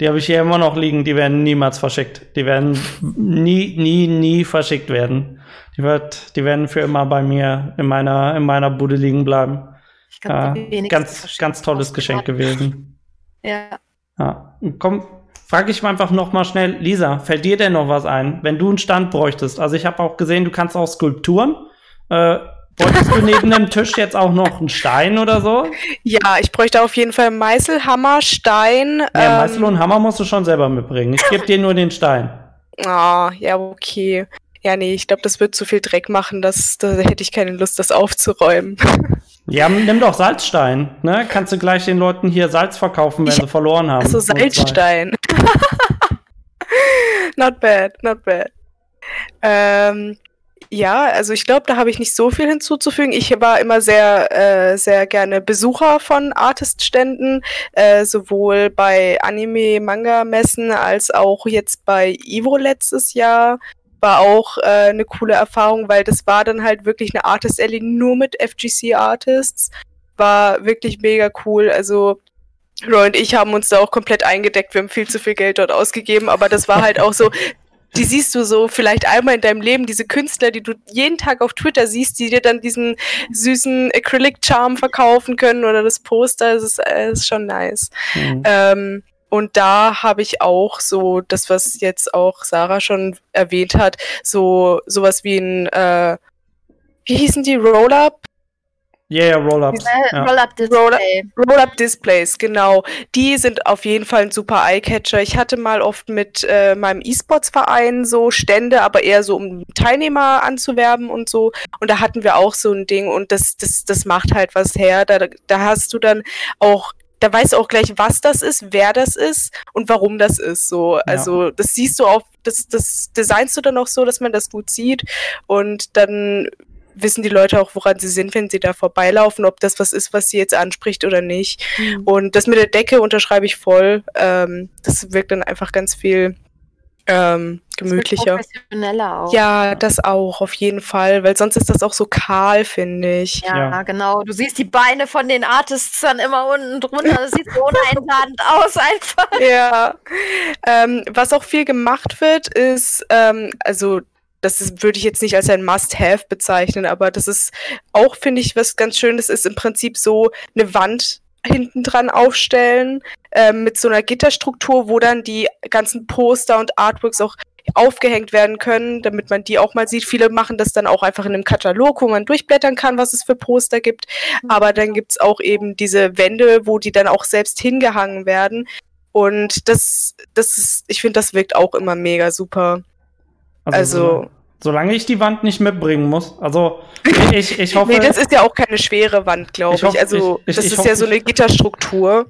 Die habe ich hier immer noch liegen, die werden niemals verschickt. Die werden nie, nie, nie verschickt werden. Die, wird, die werden für immer bei mir in meiner, in meiner Bude liegen bleiben. Ich glaub, Äh, ganz, ganz tolles Geschenk gewesen. Ja. Ja. Komm, frage ich mal einfach noch mal schnell, Lisa, fällt dir denn noch was ein, wenn du einen Stand bräuchtest? Also ich habe auch gesehen, du kannst auch Skulpturen. Äh, bräuchtest du neben dem Tisch jetzt auch noch einen Stein oder so? Ja, ich bräuchte auf jeden Fall Meißel, Hammer, Stein. Ja, ähm, Meißel und Hammer musst du schon selber mitbringen. Ich gebe dir nur den Stein. Ah, ja, okay. Ja, nee, ich glaube, das wird zu viel Dreck machen. Das, da hätte ich keine Lust, das aufzuräumen. Ja, nimm doch Salzstein. Ne? Kannst du gleich den Leuten hier Salz verkaufen, wenn Ich- sie verloren haben. Also. Salzstein. not bad, not bad. Ähm, ja, also ich glaube, da habe ich nicht so viel hinzuzufügen. Ich war immer sehr, äh, sehr gerne Besucher von Artistständen, äh, sowohl bei Anime-Manga-Messen als auch jetzt bei Ivo letztes Jahr. War auch äh, eine coole Erfahrung, weil das war dann halt wirklich eine Artist Alley nur mit FGC-Artists. War wirklich mega cool. Also Roy und ich haben uns da auch komplett eingedeckt. Wir haben viel zu viel Geld dort ausgegeben, aber das war halt auch so. Die siehst du so vielleicht einmal in deinem Leben, diese Künstler, die du jeden Tag auf Twitter siehst, die dir dann diesen süßen Acrylic-Charm verkaufen können oder das Poster. Das ist, äh, ist schon nice. Mhm. Ähm, und da habe ich auch so das, was jetzt auch Sarah schon erwähnt hat, so sowas wie ein, äh, wie hießen die Roll-Up? Yeah, Roll-Ups. Diese Ja. Roll-Up-Display. Roll-Up-Displays, genau. Die sind auf jeden Fall ein super Eye-Catcher. Ich hatte mal oft mit äh, meinem E-Sports-Verein so Stände, aber eher so, um Teilnehmer anzuwerben und so. Und da hatten wir auch so ein Ding und das, das, das macht halt was her. Da, da hast du dann auch da weißt du auch gleich, was das ist, wer das ist und warum das ist. So, also das siehst du auch, das, das designst du dann auch so, dass man das gut sieht und dann wissen die Leute auch, woran sie sind, wenn sie da vorbeilaufen, ob das was ist, was sie jetzt anspricht oder nicht. Mhm. Und das mit der Decke unterschreibe ich voll. Ähm, das wirkt dann einfach ganz viel ähm, Das wird gemütlicher. Professioneller auch. Ja, das auch, auf jeden Fall, weil sonst ist das auch so kahl, finde ich. Ja, Ja. genau. Du siehst die Beine von den Artists dann immer unten drunter. Das sieht so uneinladend aus einfach. Ja. Ähm, was auch viel gemacht wird, ist, ähm, also das ist, würde ich jetzt nicht als ein Must-Have bezeichnen, aber das ist auch, finde ich, was ganz Schönes ist im Prinzip so eine Wand hinten dran aufstellen ähm, mit so einer Gitterstruktur, wo dann die ganzen Poster und Artworks auch aufgehängt werden können, damit man die auch mal sieht. Viele machen das dann auch einfach in einem Katalog, wo man durchblättern kann, was es für Poster gibt. Aber dann gibt's auch eben diese Wände, wo die dann auch selbst hingehangen werden. Und das, das ist, ich finde, das wirkt auch immer mega super. Also, so- solange ich die Wand nicht mitbringen muss. Also ich, ich hoffe. nee, das ist ja auch keine schwere Wand, glaube Ich ich. Also, ich- ich- das ist ja so eine Gitterstruktur.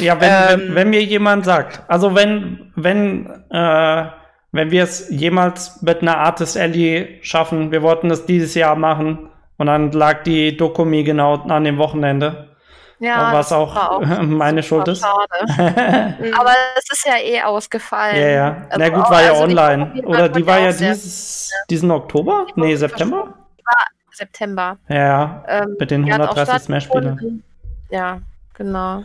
Ja, wenn, Ähm, wenn, wenn mir jemand sagt, also wenn, wenn, äh, wenn wir es jemals mit einer Artist Alley schaffen, wir wollten es dieses Jahr machen und dann lag die Dokumi genau an dem Wochenende, Ja, was das auch, war meine Schuld ist. Schade. Mhm. Aber es ist ja eh ausgefallen. ja, ja. Also Na gut, auch- war ja also die online. Dokumi Oder die war ja auch dieses, diesen Oktober? Nee, September? September. Ja, Ähm, mit den die hat auch 130 Smash-Spielen. Ja, genau.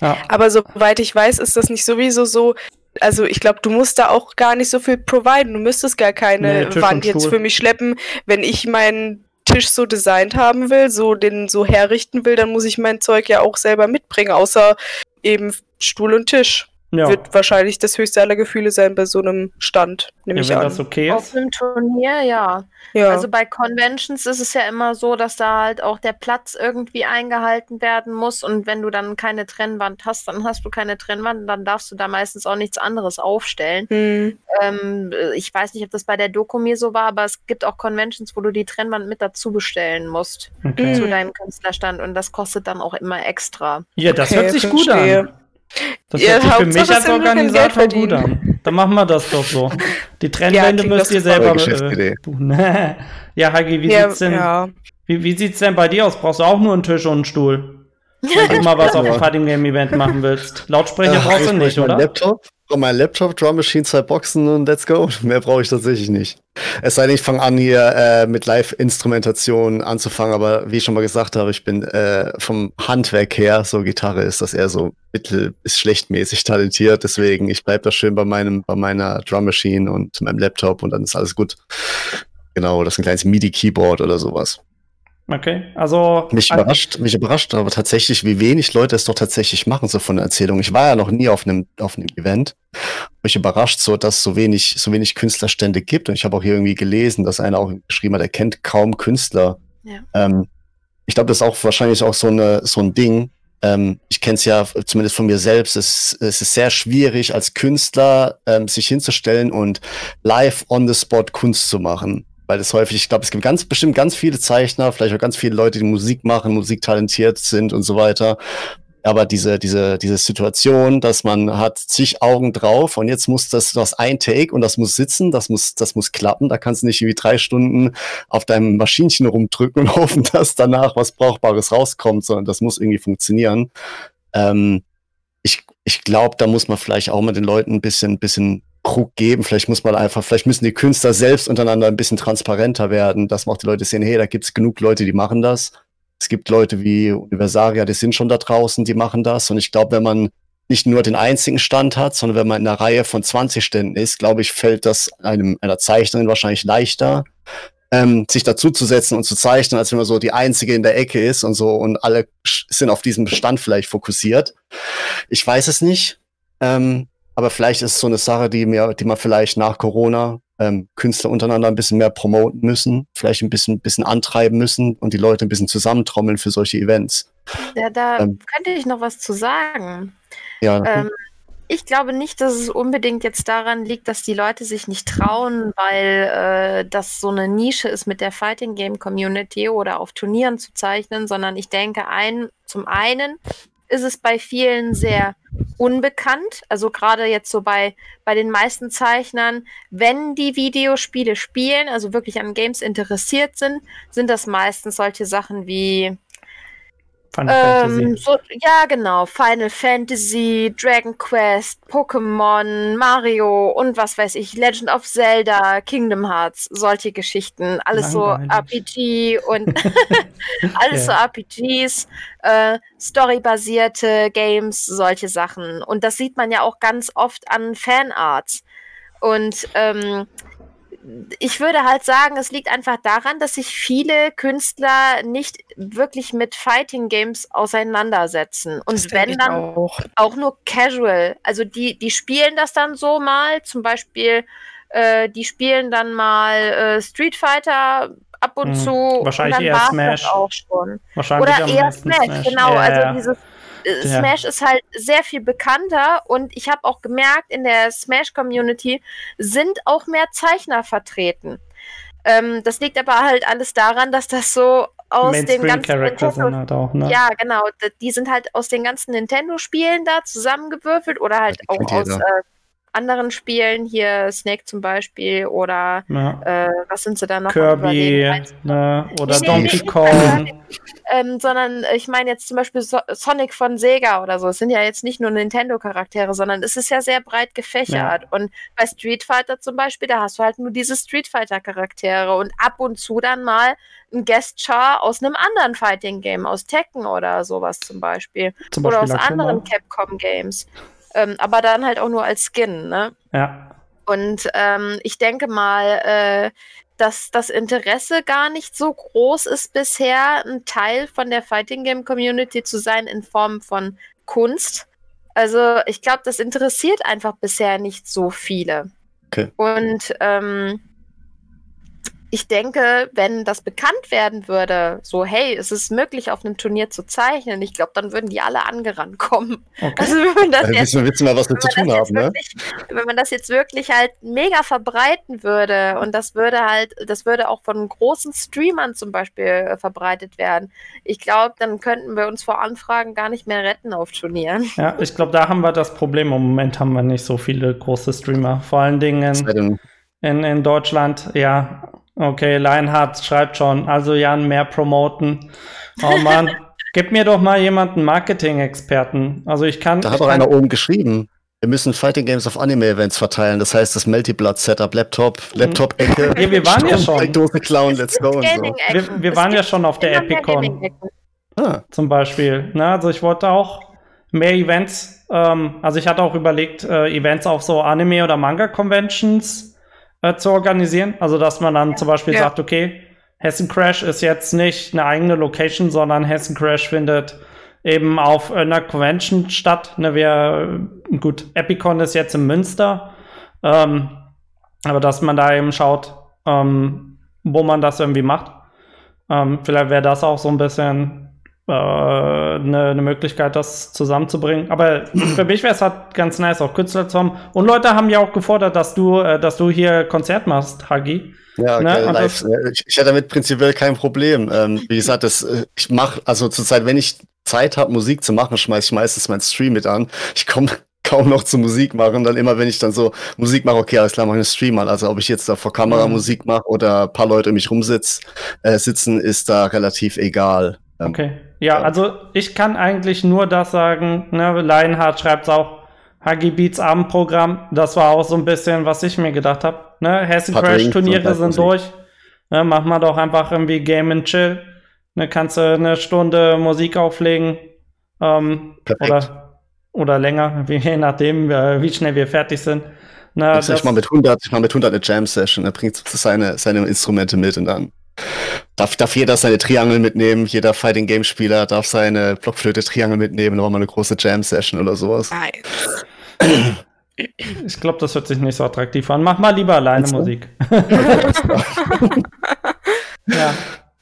Ja. Aber soweit ich weiß, ist das nicht sowieso so. Also ich glaube, du musst da auch gar nicht so viel providen. Du müsstest gar Nee, keine Tisch Wand jetzt für mich schleppen. Wenn ich meinen Tisch so designt haben will, so den so herrichten will, dann muss ich mein Zeug ja auch selber mitbringen, außer eben Stuhl und Tisch. Ja, Wird wahrscheinlich das höchste aller Gefühle sein bei so einem Stand, nehme ja ich wenn an. das okay Auf ist. einem Turnier, ja. ja. Also bei Conventions ist es ja immer so, dass da halt auch der Platz irgendwie eingehalten werden muss. Und wenn du dann keine Trennwand hast, dann hast du keine Trennwand und dann darfst du da meistens auch nichts anderes aufstellen. hm. Ähm, äh, ich weiß nicht, ob das bei der Doku mir so war, aber es gibt auch Conventions, wo du die Trennwand mit dazu bestellen musst Okay. zu deinem Künstlerstand und das kostet dann auch immer extra. Ja, das Okay, hört sich gut verstehe. an. Das Ja, hört sich für mich als Organisator gut an. Dann machen wir das doch so. Die Trennwände klingt müsst ihr selber äh, buchen. ja, Hagi, wie ja, sieht's denn ja. Wie, wie sieht's denn bei dir aus? Brauchst du auch nur einen Tisch und einen Stuhl? Wenn du mal was auf dem. Fighting Game Event machen willst. Lautsprecher Ach, brauchst du nicht, oder? Laptop, meinen Laptop, Drum Machine, zwei Boxen und let's go. Mehr brauche ich tatsächlich nicht. Es sei denn, ich fange an, hier äh, mit Live-Instrumentation anzufangen, aber wie ich schon mal gesagt habe, ich bin äh, vom Handwerk her, so Gitarre ist das eher so mittel- bis schlechtmäßig talentiert, deswegen ich bleib da schön bei meinem, bei meiner Drum Machine und meinem Laptop und dann ist alles gut. Genau, das ist ein kleines MIDI-Keyboard oder sowas. Okay, also. Mich überrascht, mich überrascht aber tatsächlich, wie wenig Leute es doch tatsächlich machen, so von der Erzählung. Ich war ja noch nie auf einem, auf einem Event. Mich überrascht so, dass es so wenig, so wenig Künstlerstände gibt. Und ich habe auch hier irgendwie gelesen, dass einer auch geschrieben hat, er kennt kaum Künstler. Ja. Ähm, ich glaube, das ist auch wahrscheinlich auch so eine, so ein Ding. Ähm, ich kenne es ja zumindest von mir selbst. Es, es ist sehr schwierig, als Künstler ähm, sich hinzustellen und live on the spot Kunst zu machen. Weil es häufig, ich glaube, es gibt ganz bestimmt ganz viele Zeichner, vielleicht auch ganz viele Leute, die Musik machen, musiktalentiert sind und so weiter. Aber diese, diese, diese Situation, dass man hat zig Augen drauf und jetzt muss das, das ein Take und das muss sitzen, das muss, das muss klappen. Da kannst du nicht irgendwie drei Stunden auf deinem Maschinchen rumdrücken und hoffen, dass danach was Brauchbares rauskommt, sondern das muss irgendwie funktionieren. Ähm, ich ich glaube, da muss man vielleicht auch mal den Leuten ein bisschen, bisschen Druck geben. Vielleicht muss man einfach, vielleicht müssen die Künstler selbst untereinander ein bisschen transparenter werden, dass man auch die Leute sehen, hey, da gibt's genug Leute, die machen das. Es gibt Leute wie Universaria, die sind schon da draußen, die machen das. Und ich glaube, wenn man nicht nur den einzigen Stand hat, sondern wenn man in einer Reihe von 20 Ständen ist, glaube ich, fällt das einem, einer Zeichnerin wahrscheinlich leichter, ähm, sich dazuzusetzen und zu zeichnen, als wenn man so die einzige in der Ecke ist und so und alle sind auf diesem Stand vielleicht fokussiert. Ich weiß es nicht. Ähm, aber vielleicht ist es so eine Sache, die mir, die man vielleicht nach Corona ähm, Künstler untereinander ein bisschen mehr promoten müssen, vielleicht ein bisschen, bisschen antreiben müssen und die Leute ein bisschen zusammentrommeln für solche Events. Ja, da Ähm. könnte ich noch was zu sagen. Ja, Ähm, ich glaube nicht, dass es unbedingt jetzt daran liegt, dass die Leute sich nicht trauen, weil äh, das so eine Nische ist mit der Fighting Game Community oder auf Turnieren zu zeichnen, sondern ich denke, ein, zum einen ist es bei vielen sehr unbekannt, also gerade jetzt so bei, bei den meisten Zeichnern, wenn die Videospiele spielen, also wirklich an Games interessiert sind, sind das meistens solche Sachen wie Final ähm, Fantasy. so, ja, genau. Final Fantasy, Dragon Quest, Pokémon, Mario und was weiß ich, Legend of Zelda, Kingdom Hearts, solche Geschichten. Alles Langweilig. so RPG und alles so Ja. RPGs, äh, storybasierte Games, solche Sachen. Und das sieht man ja auch ganz oft an Fanarts. Und ähm, ich würde halt sagen, es liegt einfach daran, dass sich viele Künstler nicht wirklich mit Fighting Games auseinandersetzen. Und Das wenn dann auch. auch nur casual. Also die, die spielen das dann so mal, zum Beispiel, äh, die spielen dann mal äh, Street Fighter ab und Hm, zu. wahrscheinlich und dann eher Smash. Auch schon. Wahrscheinlich Oder eher meisten Smash, genau. Ja, also dieses Ja. Smash ist halt sehr viel bekannter und ich habe auch gemerkt, in der Smash-Community sind auch mehr Zeichner vertreten. Ähm, das liegt aber halt alles daran, dass das so aus den ganzen Mainstream-Charakter Nintendo sind halt auch, ne? ja, genau. Die sind halt aus den ganzen Nintendo-Spielen da zusammengewürfelt oder halt auch aus äh, anderen Spielen, hier Snake zum Beispiel oder Ja. äh, was sind sie da noch? Kirby ne, oder Nee, Donkey nee, Kong. Ähm, sondern ich meine jetzt zum Beispiel so Sonic von Sega oder so. Es sind ja jetzt nicht nur Nintendo-Charaktere, sondern es ist ja sehr breit gefächert. Und bei Street Fighter zum Beispiel, da hast du halt nur diese Street Fighter-Charaktere und ab und zu dann mal ein Guest-Char aus einem anderen Fighting-Game, aus Tekken oder sowas zum Beispiel. Zum oder Beispiel aus anderen. Capcom-Games. Ähm, aber dann halt auch nur als Skin, ne? Ja. Und ähm, ich denke mal, äh, dass das Interesse gar nicht so groß ist bisher, ein Teil von der Fighting Game Community zu sein in Form von Kunst. Also ich glaube, das interessiert einfach bisher nicht so viele. Okay. Und ähm, ich denke, wenn das bekannt werden würde, so hey, es ist möglich, auf einem Turnier zu zeichnen, ich glaube, dann würden die alle angerannt kommen. Okay. Also wenn man das Äh, jetzt wissen, wir- wissen was wir zu wenn man tun das haben, jetzt ne? wirklich, wenn man das jetzt wirklich halt mega verbreiten würde und das würde halt, das würde auch von großen Streamern zum Beispiel äh, verbreitet werden, ich glaube, dann könnten wir uns vor Anfragen gar nicht mehr retten auf Turnieren. Ja, ich glaube, da haben wir das Problem. Im Moment haben wir nicht so viele große Streamer. Vor allen Dingen denn- in, in Deutschland. Ja, okay, Lionheart schreibt schon. Also Jan, mehr promoten. Oh Mann, gib mir doch mal jemanden Marketing-Experten. Also ich kann. Da ich hat doch einer oben geschrieben. Wir müssen Fighting Games auf Anime-Events verteilen. Das heißt, das Multiblood-Setup, Laptop, Laptop-Ecke. Ja, wir waren ja schon. Steckdose klauen, let's go. Und so. Wir, wir waren ja schon auf der Epicon. Ah, zum Beispiel. Ne? Also ich wollte auch mehr Events, ähm, also ich hatte auch überlegt, äh, Events auf so Anime- oder Manga-Conventions äh, zu organisieren. Also dass man dann zum Beispiel Ja. sagt, okay, Hessen Crash ist jetzt nicht eine eigene Location, sondern Hessen Crash findet eben auf einer Convention statt. Ne, wir, gut, Epicon ist jetzt in Münster, ähm, aber dass man da eben schaut, ähm, wo man das irgendwie macht. Ähm, vielleicht wäre das auch so ein bisschen eine, eine Möglichkeit, das zusammenzubringen. Aber für mich wäre es halt ganz nice, auch Künstler zu haben. Und Leute haben ja auch gefordert, dass du, äh, dass du hier Konzert machst, Hagi. ja, Ne, okay. Äh, Ich, ich hätte damit prinzipiell kein Problem. Ähm, wie gesagt, das, äh, ich mache, also zurzeit, wenn ich Zeit habe, Musik zu machen, schmeiße ich meistens meinen Stream mit an. Ich komme kaum noch zu Musik machen. Dann immer, wenn ich dann so Musik mache, okay, alles klar, mache ich einen Stream an. Also ob ich jetzt da vor Kamera Mhm. Musik mache oder ein paar Leute um mich rumsitz, äh, sitzen, ist da relativ egal. Ähm, Okay. Ja, Ja. also ich kann eigentlich nur das sagen, ne, Lionheart schreibt auch, Hagi Beats Abendprogramm, das war auch so ein bisschen, was ich mir gedacht habe. Ne, Hessen Crash Turniere sind durch. Ne, mach mal doch einfach irgendwie Game and Chill. Ne, kannst du eine Stunde Musik auflegen. Ähm, Perfekt. oder, oder länger, wie, je nachdem, äh, wie schnell wir fertig sind. Ne, Ich, ich mal mit 100, ich mal mit 100 eine Jam-Session. Er bringt seine, seine Instrumente mit und dann darf, darf jeder seine Triangel mitnehmen. Jeder Fighting Game Spieler darf seine Blockflöte Triangel mitnehmen. Wir eine große Jam-Session oder sowas. Nice. ich glaube, das hört sich nicht so attraktiv an. Mach mal lieber alleine du? Musik. Ja.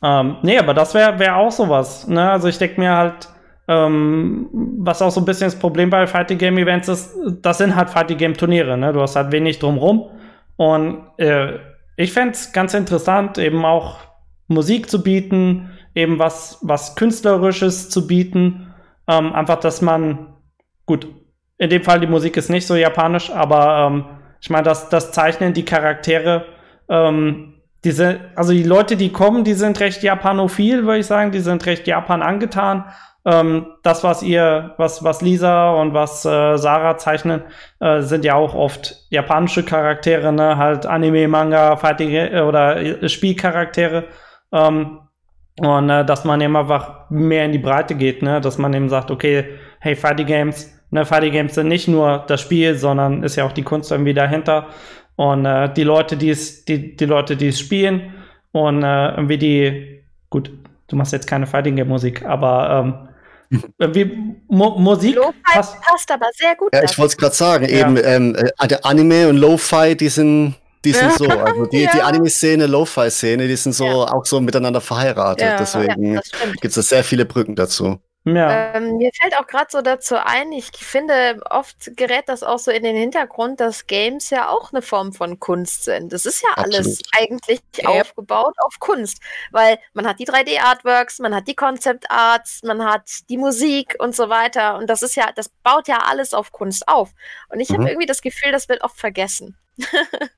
Ähm, nee, aber das wäre wär auch sowas. Ne? Also ich denke mir halt, ähm, was auch so ein bisschen das Problem bei Fighting Game Events ist, das sind halt Fighting Game Turniere. Ne? Du hast halt wenig drumrum. Und äh, ich fände es ganz interessant, eben auch Musik zu bieten, eben was, was Künstlerisches zu bieten. Ähm, einfach, dass man, gut, in dem Fall die Musik ist nicht so japanisch, aber ähm, ich meine, das, das Zeichnen, die Charaktere, ähm, diese, also die Leute, die kommen, die sind recht japanophil, würde ich sagen, die sind recht Japan angetan. Ähm, das, was ihr, was, was Lisa und was äh, Sarah zeichnen, äh, sind ja auch oft japanische Charaktere, ne? Halt Anime, Manga, Fighting äh, oder äh, Spielcharaktere. Ähm, und äh, dass man eben einfach mehr in die Breite geht, ne? Dass man eben sagt, okay, hey, Fighting Games, ne, Fighting Games sind nicht nur das Spiel, sondern ist ja auch die Kunst irgendwie dahinter. Und äh, die Leute, die es, die, die Leute, die es spielen und äh, irgendwie die, gut, du machst jetzt keine Fighting Game Musik, aber ähm, irgendwie Mu Musik Lo-Fi passt. passt aber sehr gut. Ja, ich wollte es gerade sagen, Ja. eben ähm, äh, der Anime und Lo-Fi, die sind, die sind so. Also die, die Ja. Anime-Szene, Lo-Fi-Szene, die sind so Ja. auch so miteinander verheiratet. Ja. ja, Deswegen gibt es sehr viele Brücken dazu. Ja. Ähm, mir fällt auch gerade so dazu ein, ich finde, oft gerät das auch so in den Hintergrund, dass Games ja auch eine Form von Kunst sind. Das ist ja alles Absolut. eigentlich Ja. aufgebaut auf Kunst, weil man hat die 3D-Artworks, man hat die Concept Arts, man hat die Musik und so weiter. Und das ist ja, das baut ja alles auf Kunst auf. Und ich Mhm. habe irgendwie das Gefühl, das wird oft vergessen.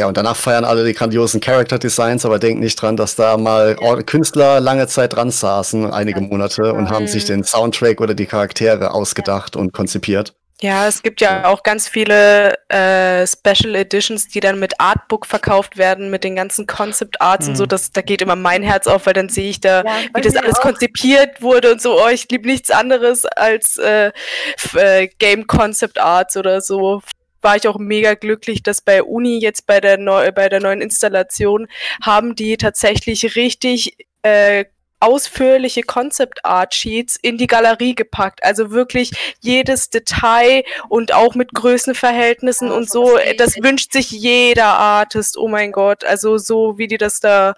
Ja, und danach feiern alle die grandiosen Character Designs, aber denken nicht dran, dass da mal Or- Künstler lange Zeit dran saßen, einige Ja. Monate, und haben sich Mhm. den Soundtrack oder die Charaktere ausgedacht und konzipiert. Ja, es gibt ja auch ganz viele äh, Special Editions, die dann mit Artbook verkauft werden, mit den ganzen Concept Arts und so. Mhm. Das, da geht immer mein Herz auf, weil dann sehe ich da, Ja, wie das alles auch. konzipiert wurde und so. Oh, ich liebe nichts anderes als äh, äh, Game Concept Arts oder so. War ich auch mega glücklich, dass bei Uni jetzt bei der, neu, bei der neuen Installation haben die tatsächlich richtig äh, ausführliche Concept Art Sheets in die Galerie gepackt. Also wirklich jedes Detail und auch mit Größenverhältnissen Ja, und sowas so. Das wünscht sich jeder Artist. Oh mein Gott. Also so wie die das da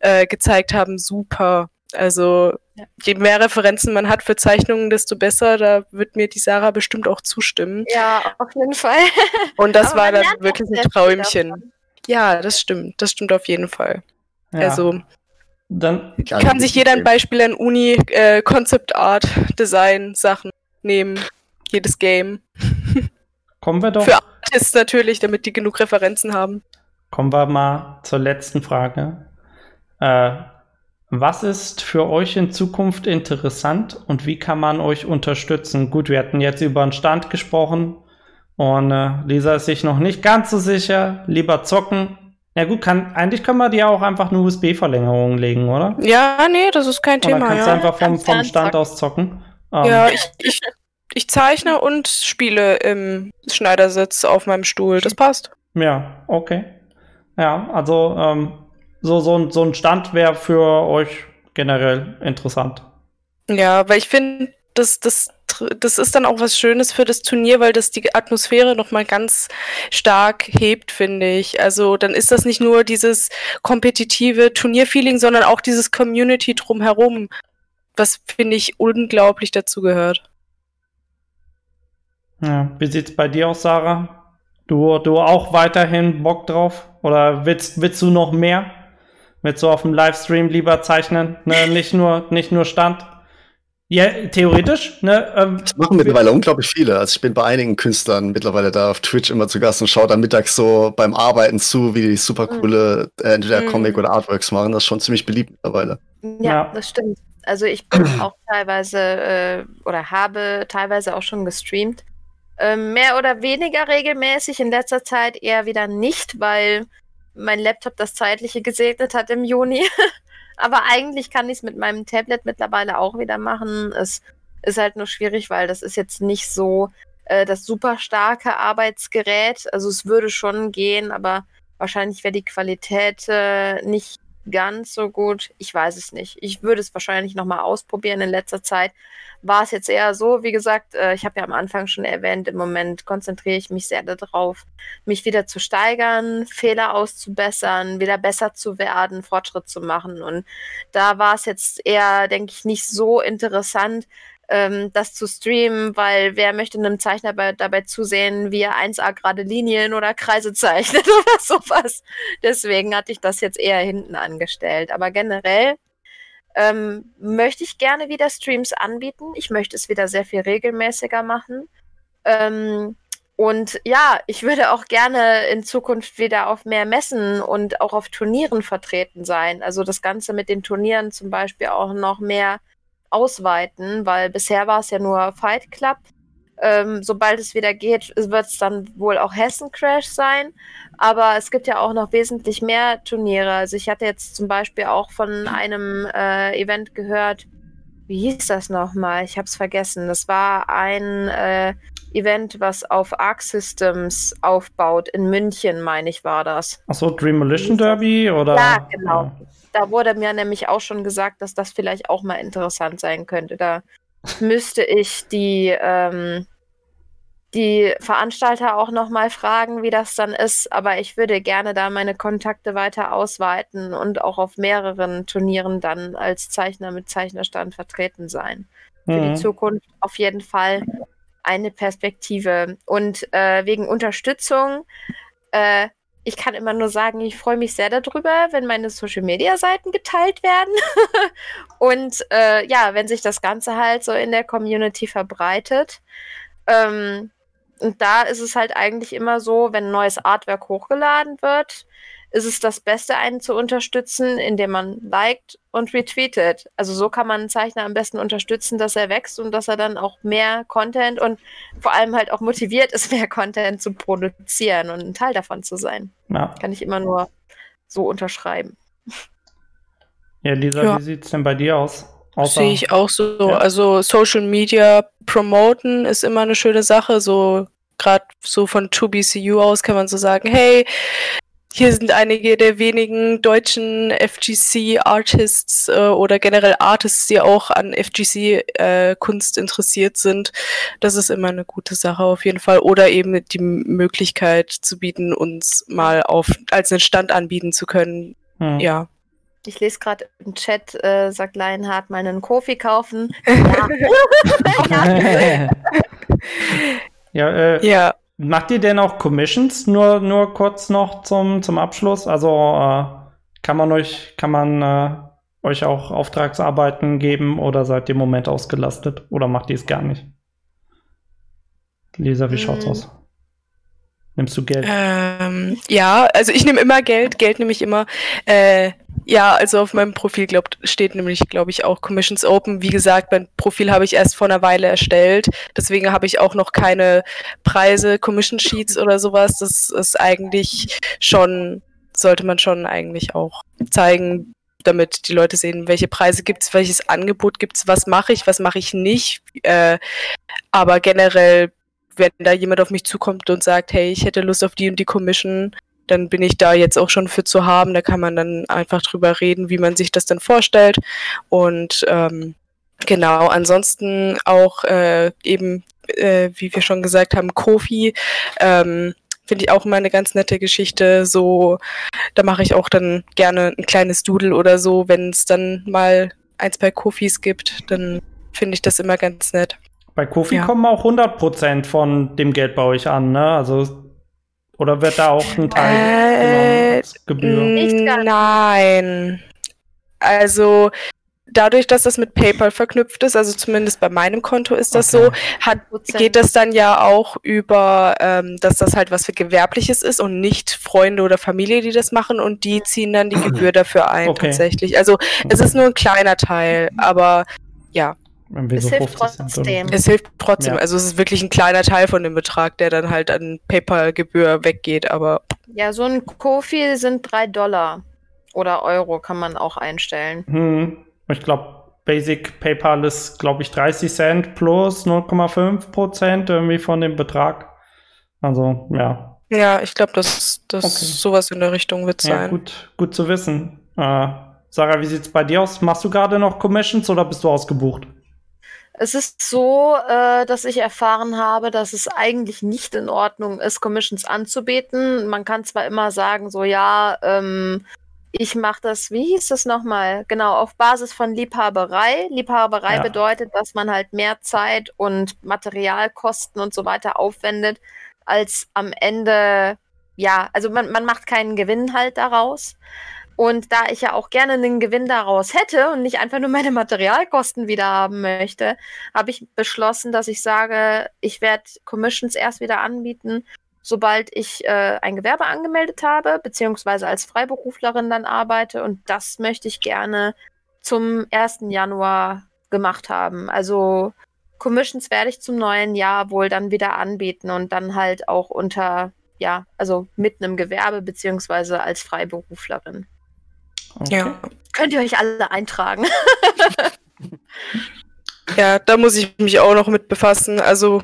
äh, gezeigt haben, super. Also. Je mehr Referenzen man hat für Zeichnungen, desto besser. Da wird mir die Sarah bestimmt auch zustimmen. Ja, auf jeden Fall. Und das war dann wirklich ein Träumchen. Ja, das stimmt. Das stimmt auf jeden Fall. ja. Also Dann kann sich jeder ein Beispiel an Uni äh, Concept Art Design Sachen nehmen. Jedes Game. kommen wir doch. Für Artists natürlich, damit die genug Referenzen haben. Kommen wir mal zur letzten Frage. Äh, was ist für euch in Zukunft interessant und wie kann man euch unterstützen? Gut, wir hatten jetzt über den Stand gesprochen und äh, Lisa ist sich noch nicht ganz so sicher. Lieber zocken. Ja gut, kann, eigentlich können wir dir auch einfach eine USB-Verlängerung legen, oder? Ja, nee, das ist kein dann Thema. kannst du Ja, einfach vom, vom Stand aus zocken. Ähm, ja ich, ich, ich zeichne und spiele im Schneidersitz auf meinem Stuhl. Das passt. Ja, okay. Ja, also ähm, so, so, ein- so ein Stand wäre für euch generell interessant. Ja, weil ich finde, das, das, das ist dann auch was Schönes für das Turnier, weil das die Atmosphäre nochmal ganz stark hebt, finde ich. Also dann ist das nicht nur dieses kompetitive Turnierfeeling, sondern auch dieses Community drumherum, was, finde ich, unglaublich dazu gehört. Ja, wie sieht's bei dir aus, Sarah? Du, du auch weiterhin Bock drauf? Oder willst, willst du noch mehr? Willst du auf dem Livestream lieber zeichnen? Ne, nicht nur, nicht nur Stand? Ja, theoretisch, ne? Ähm, Das machen mittlerweile unglaublich viele. Also ich bin bei einigen Künstlern mittlerweile da auf Twitch immer zu Gast und schaue dann mittags so beim Arbeiten zu, wie die super coole äh, entweder Mhm. Comic oder Artworks machen. Das ist schon ziemlich beliebt mittlerweile. Ja, Ja. das stimmt. Also ich bin auch teilweise äh, oder habe teilweise auch schon gestreamt. Ähm, mehr oder weniger regelmäßig, in letzter Zeit eher wieder nicht, weil mein Laptop das Zeitliche gesegnet hat im Juni. Aber eigentlich kann ich es mit meinem Tablet mittlerweile auch wieder machen. Es ist halt nur schwierig, weil das ist jetzt nicht so äh, das super starke Arbeitsgerät. Also es würde schon gehen, aber wahrscheinlich wäre die Qualität äh, nicht ganz so gut. Ich weiß es nicht. Ich würde es wahrscheinlich nochmal ausprobieren. In letzter Zeit war es jetzt eher so, wie gesagt, äh, ich habe ja am Anfang schon erwähnt, im Moment konzentriere ich mich sehr darauf, mich wieder zu steigern, Fehler auszubessern, wieder besser zu werden, Fortschritt zu machen. Und da war es jetzt eher, denke ich, nicht so interessant, ähm, das zu streamen, weil wer möchte einem Zeichner bei, dabei zusehen, wie er 1A gerade Linien oder Kreise zeichnet oder sowas. Deswegen hatte ich das jetzt eher hinten angestellt. Aber generell ähm, möchte ich gerne wieder Streams anbieten. Ich möchte es wieder sehr viel regelmäßiger machen. Ähm, und ja, ich würde auch gerne in Zukunft wieder auf mehr Messen und auch auf Turnieren vertreten sein. Also das Ganze mit den Turnieren zum Beispiel auch noch mehr ausweiten, weil bisher war es ja nur Fight Club. Ähm, sobald es wieder geht, wird es dann wohl auch Hessen Crash sein. Aber es gibt ja auch noch wesentlich mehr Turniere. Also ich hatte jetzt zum Beispiel auch von einem äh, Event gehört, wie hieß das nochmal? Ich habe es vergessen. Das war ein äh, Event, was auf Arc Systems aufbaut. In München, meine ich, war das. Achso, Dreamolition Derby oder? Ja, genau. Da wurde mir nämlich auch schon gesagt, dass das vielleicht auch mal interessant sein könnte. Da müsste ich die, ähm, die Veranstalter auch nochmal fragen, wie das dann ist. Aber ich würde gerne da meine Kontakte weiter ausweiten und auch auf mehreren Turnieren dann als Zeichner mit Zeichnerstand vertreten sein. Für Mhm. die Zukunft auf jeden Fall eine Perspektive. Und äh, wegen Unterstützung, äh, ich kann immer nur sagen, ich freue mich sehr darüber, wenn meine Social-Media-Seiten geteilt werden. und äh, ja, wenn sich das Ganze halt so in der Community verbreitet. Ähm, und da ist es halt eigentlich immer so, wenn neues Artwork hochgeladen wird, ist es das Beste, einen zu unterstützen, indem man liked und retweetet. Also so kann man einen Zeichner am besten unterstützen, dass er wächst und dass er dann auch mehr Content und vor allem halt auch motiviert ist, mehr Content zu produzieren und ein Teil davon zu sein. Ja. Kann ich immer nur so unterschreiben. ja, Lisa, Ja. wie sieht's denn bei dir aus? Sehe ich auch so. Ja. Also Social Media promoten ist immer eine schöne Sache. So gerade so von 2BCU aus kann man so sagen, hey, hier sind einige der wenigen deutschen FGC-Artists äh, oder generell Artists, die auch an FGC-Kunst interessiert sind. Das ist immer eine gute Sache auf jeden Fall. Oder eben die Möglichkeit zu bieten, uns mal auf als einen Stand anbieten zu können. Hm. Ja. Ich lese gerade im Chat, äh, sagt Lionheart, mal einen Kofi kaufen. Ja. ja. ja, äh, Ja. Macht ihr denn auch Commissions? Nur, nur kurz noch zum, zum Abschluss. Also äh, kann man euch, kann man äh, euch auch Auftragsarbeiten geben oder seid ihr im Moment ausgelastet? Oder macht ihr es gar nicht? Lisa, wie schaut's Mm. aus? Nimmst du Geld? Ähm, ja, also ich nehme immer Geld, Geld nehme ich immer. Äh, ja, also auf meinem Profil glaubt, steht nämlich, glaube ich, auch Commissions Open. Wie gesagt, mein Profil habe ich erst vor einer Weile erstellt. Deswegen habe ich auch noch keine Preise, Commission Sheets oder sowas. Das ist eigentlich schon, sollte man schon eigentlich auch zeigen, damit die Leute sehen, welche Preise gibt's, welches Angebot gibt's, was mache ich, was mache ich nicht. Äh, aber generell wenn da jemand auf mich zukommt und sagt, hey, ich hätte Lust auf die und die Commission, dann bin ich da jetzt auch schon für zu haben. Da kann man dann einfach drüber reden, wie man sich das dann vorstellt. Und ähm, genau, ansonsten auch äh, eben, äh, wie wir schon gesagt haben, Kofi. Ähm, Finde ich auch immer eine ganz nette Geschichte. So, da mache ich auch dann gerne ein kleines Doodle oder so, wenn es dann mal ein, zwei Kofis gibt, dann finde ich das immer ganz nett. Bei Kofi Ja. kommen auch 100% von dem Geld bei euch an, ne? Also, oder wird da auch ein Teil Äh, Gebühr? Nein. Also dadurch, dass das mit PayPal verknüpft ist, also zumindest bei meinem Konto ist das Okay. so, hat, geht das dann ja auch über, ähm, dass das halt was für Gewerbliches ist und nicht Freunde oder Familie, die das machen und die ziehen dann die Gebühr dafür ein Okay. tatsächlich. Also es ist nur ein kleiner Teil, aber ja, Irgendwie Es so hilft 50 Cent oder trotzdem. es hilft trotzdem. Ja. Also es ist wirklich ein kleiner Teil von dem Betrag, der dann halt an PayPal-Gebühr weggeht, aber Ja, so ein Kofi sind drei Dollar oder Euro kann man auch einstellen. Hm, ich glaube, Basic PayPal ist, glaube ich, 30 Cent plus 0,5 Prozent irgendwie von dem Betrag. Also, ja. ja, ich glaube, dass das Okay. sowas in der Richtung wird ja sein. gut, gut zu wissen. Äh, Sarah, wie sieht's bei dir aus? Machst du gerade noch Commissions oder bist du ausgebucht? Es ist so, äh, dass ich erfahren habe, dass es eigentlich nicht in Ordnung ist, Commissions anzubieten. Man kann zwar immer sagen, so ja, ähm, ich mache das, wie hieß das nochmal? Genau, auf Basis von Liebhaberei. Liebhaberei Ja. bedeutet, dass man halt mehr Zeit und Materialkosten und so weiter aufwendet, als am Ende, ja, also man, man macht keinen Gewinn halt daraus. Und da ich ja auch gerne einen Gewinn daraus hätte und nicht einfach nur meine Materialkosten wieder haben möchte, habe ich beschlossen, dass ich sage, ich werde Commissions erst wieder anbieten, sobald ich äh, ein Gewerbe angemeldet habe, beziehungsweise als Freiberuflerin dann arbeite. Und das möchte ich gerne zum 1. Januar gemacht haben. Also Commissions werde ich zum neuen Jahr wohl dann wieder anbieten und dann halt auch unter, ja, also mit einem Gewerbe, beziehungsweise als Freiberuflerin. Okay. Ja. Könnt ihr euch alle eintragen? ja, da muss ich mich auch noch mit befassen. Also,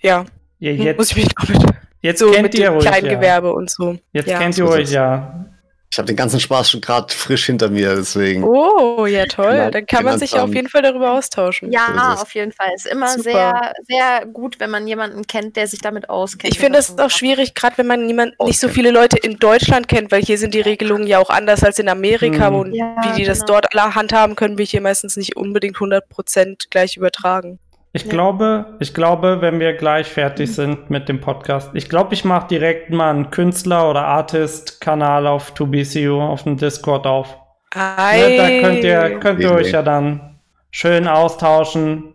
ja, Ja, muss jetzt ich mich noch mit, jetzt so kennt mit ihr dem euch. kleinen Ja. Und so. Jetzt ja. kennt ihr so euch ja. Ich habe den ganzen Spaß schon gerade frisch hinter mir, deswegen. Oh, ja toll. Genau, Dann kann man sich auf ähm, jeden Fall darüber austauschen. Ja, es. auf jeden Fall. Ist immer Super. sehr, sehr gut, wenn man jemanden kennt, der sich damit auskennt. Ich finde der auch schwierig, gerade wenn man niemand, nicht so viele Leute in Deutschland kennt, weil hier sind die Regelungen ja auch anders als in Amerika, Hm. wo Ja, wie die das genau. dort alle handhaben, können wir hier meistens nicht unbedingt 100% gleich übertragen. Ich Ja. glaube, ich glaube, wenn wir gleich fertig sind mit dem Podcast, ich glaube, ich mache direkt mal einen Künstler- oder Artist-Kanal auf 2BCU auf dem Discord auf. Ne, da könnt ihr, könnt ihr euch ja dann schön austauschen,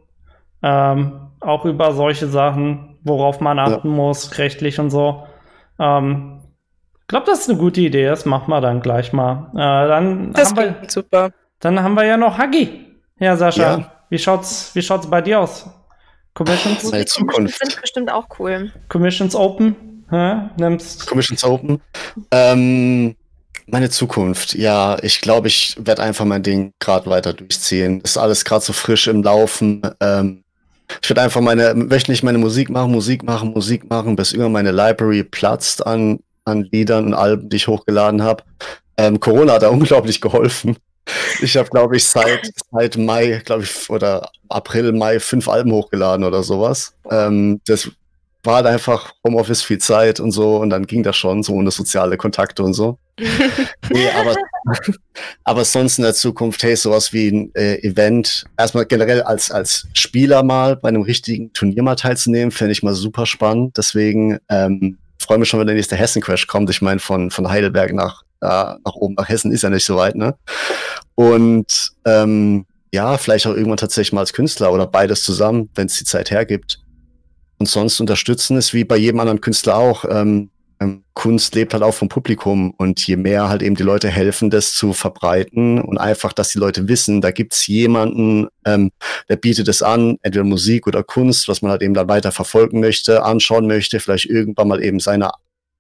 ähm, auch über solche Sachen, worauf man achten muss, rechtlich und so. Ähm, ich glaube, das ist eine gute Idee, das machen wir dann gleich mal. Äh, dann, Das haben wir, super. dann haben wir ja noch Huggy. Ja, Sascha, Ja. Wie, schaut's, wie schaut's bei dir aus? Commissions, Meine Zukunft. sind bestimmt auch cool. Commissions Open? Hä? Nimmst Commissions Open. Ähm, meine Zukunft. Ja, ich glaube, ich werde einfach mein Ding gerade weiter durchziehen. Ist alles gerade so frisch im Laufen. Ähm, ich werde einfach meine, wöchentlich meine Musik machen, Musik machen, Musik machen, bis irgendwann meine Library platzt an, an Liedern und Alben, die ich hochgeladen habe. Ähm, Corona hat da unglaublich geholfen. Ich habe, glaube ich, seit, seit Mai, glaube ich, oder April, Mai fünf Alben hochgeladen oder sowas. Ähm, das war halt einfach Homeoffice viel Zeit und so und dann ging das schon, so ohne soziale Kontakte und so. nee, aber, aber sonst in der Zukunft, hey, sowas wie ein äh, Event, erstmal generell als, als Spieler mal bei einem richtigen Turnier mal teilzunehmen, fände ich mal super spannend. Deswegen ähm, freue mich schon, wenn der nächste Hessen-Crash kommt. Ich meine, von, von Heidelberg nach, äh, nach oben nach Hessen ist ja nicht so weit, ne? Und ähm, ja, vielleicht auch irgendwann tatsächlich mal als Künstler oder beides zusammen, wenn es die Zeit hergibt. Und sonst unterstützen ist wie bei jedem anderen Künstler auch. Ähm, ähm, Kunst lebt halt auch vom Publikum und je mehr halt eben die Leute helfen, das zu verbreiten und einfach, dass die Leute wissen, da gibt's jemanden, ähm, der bietet es an, entweder Musik oder Kunst, was man halt eben dann weiter verfolgen möchte, anschauen möchte, vielleicht irgendwann mal eben seine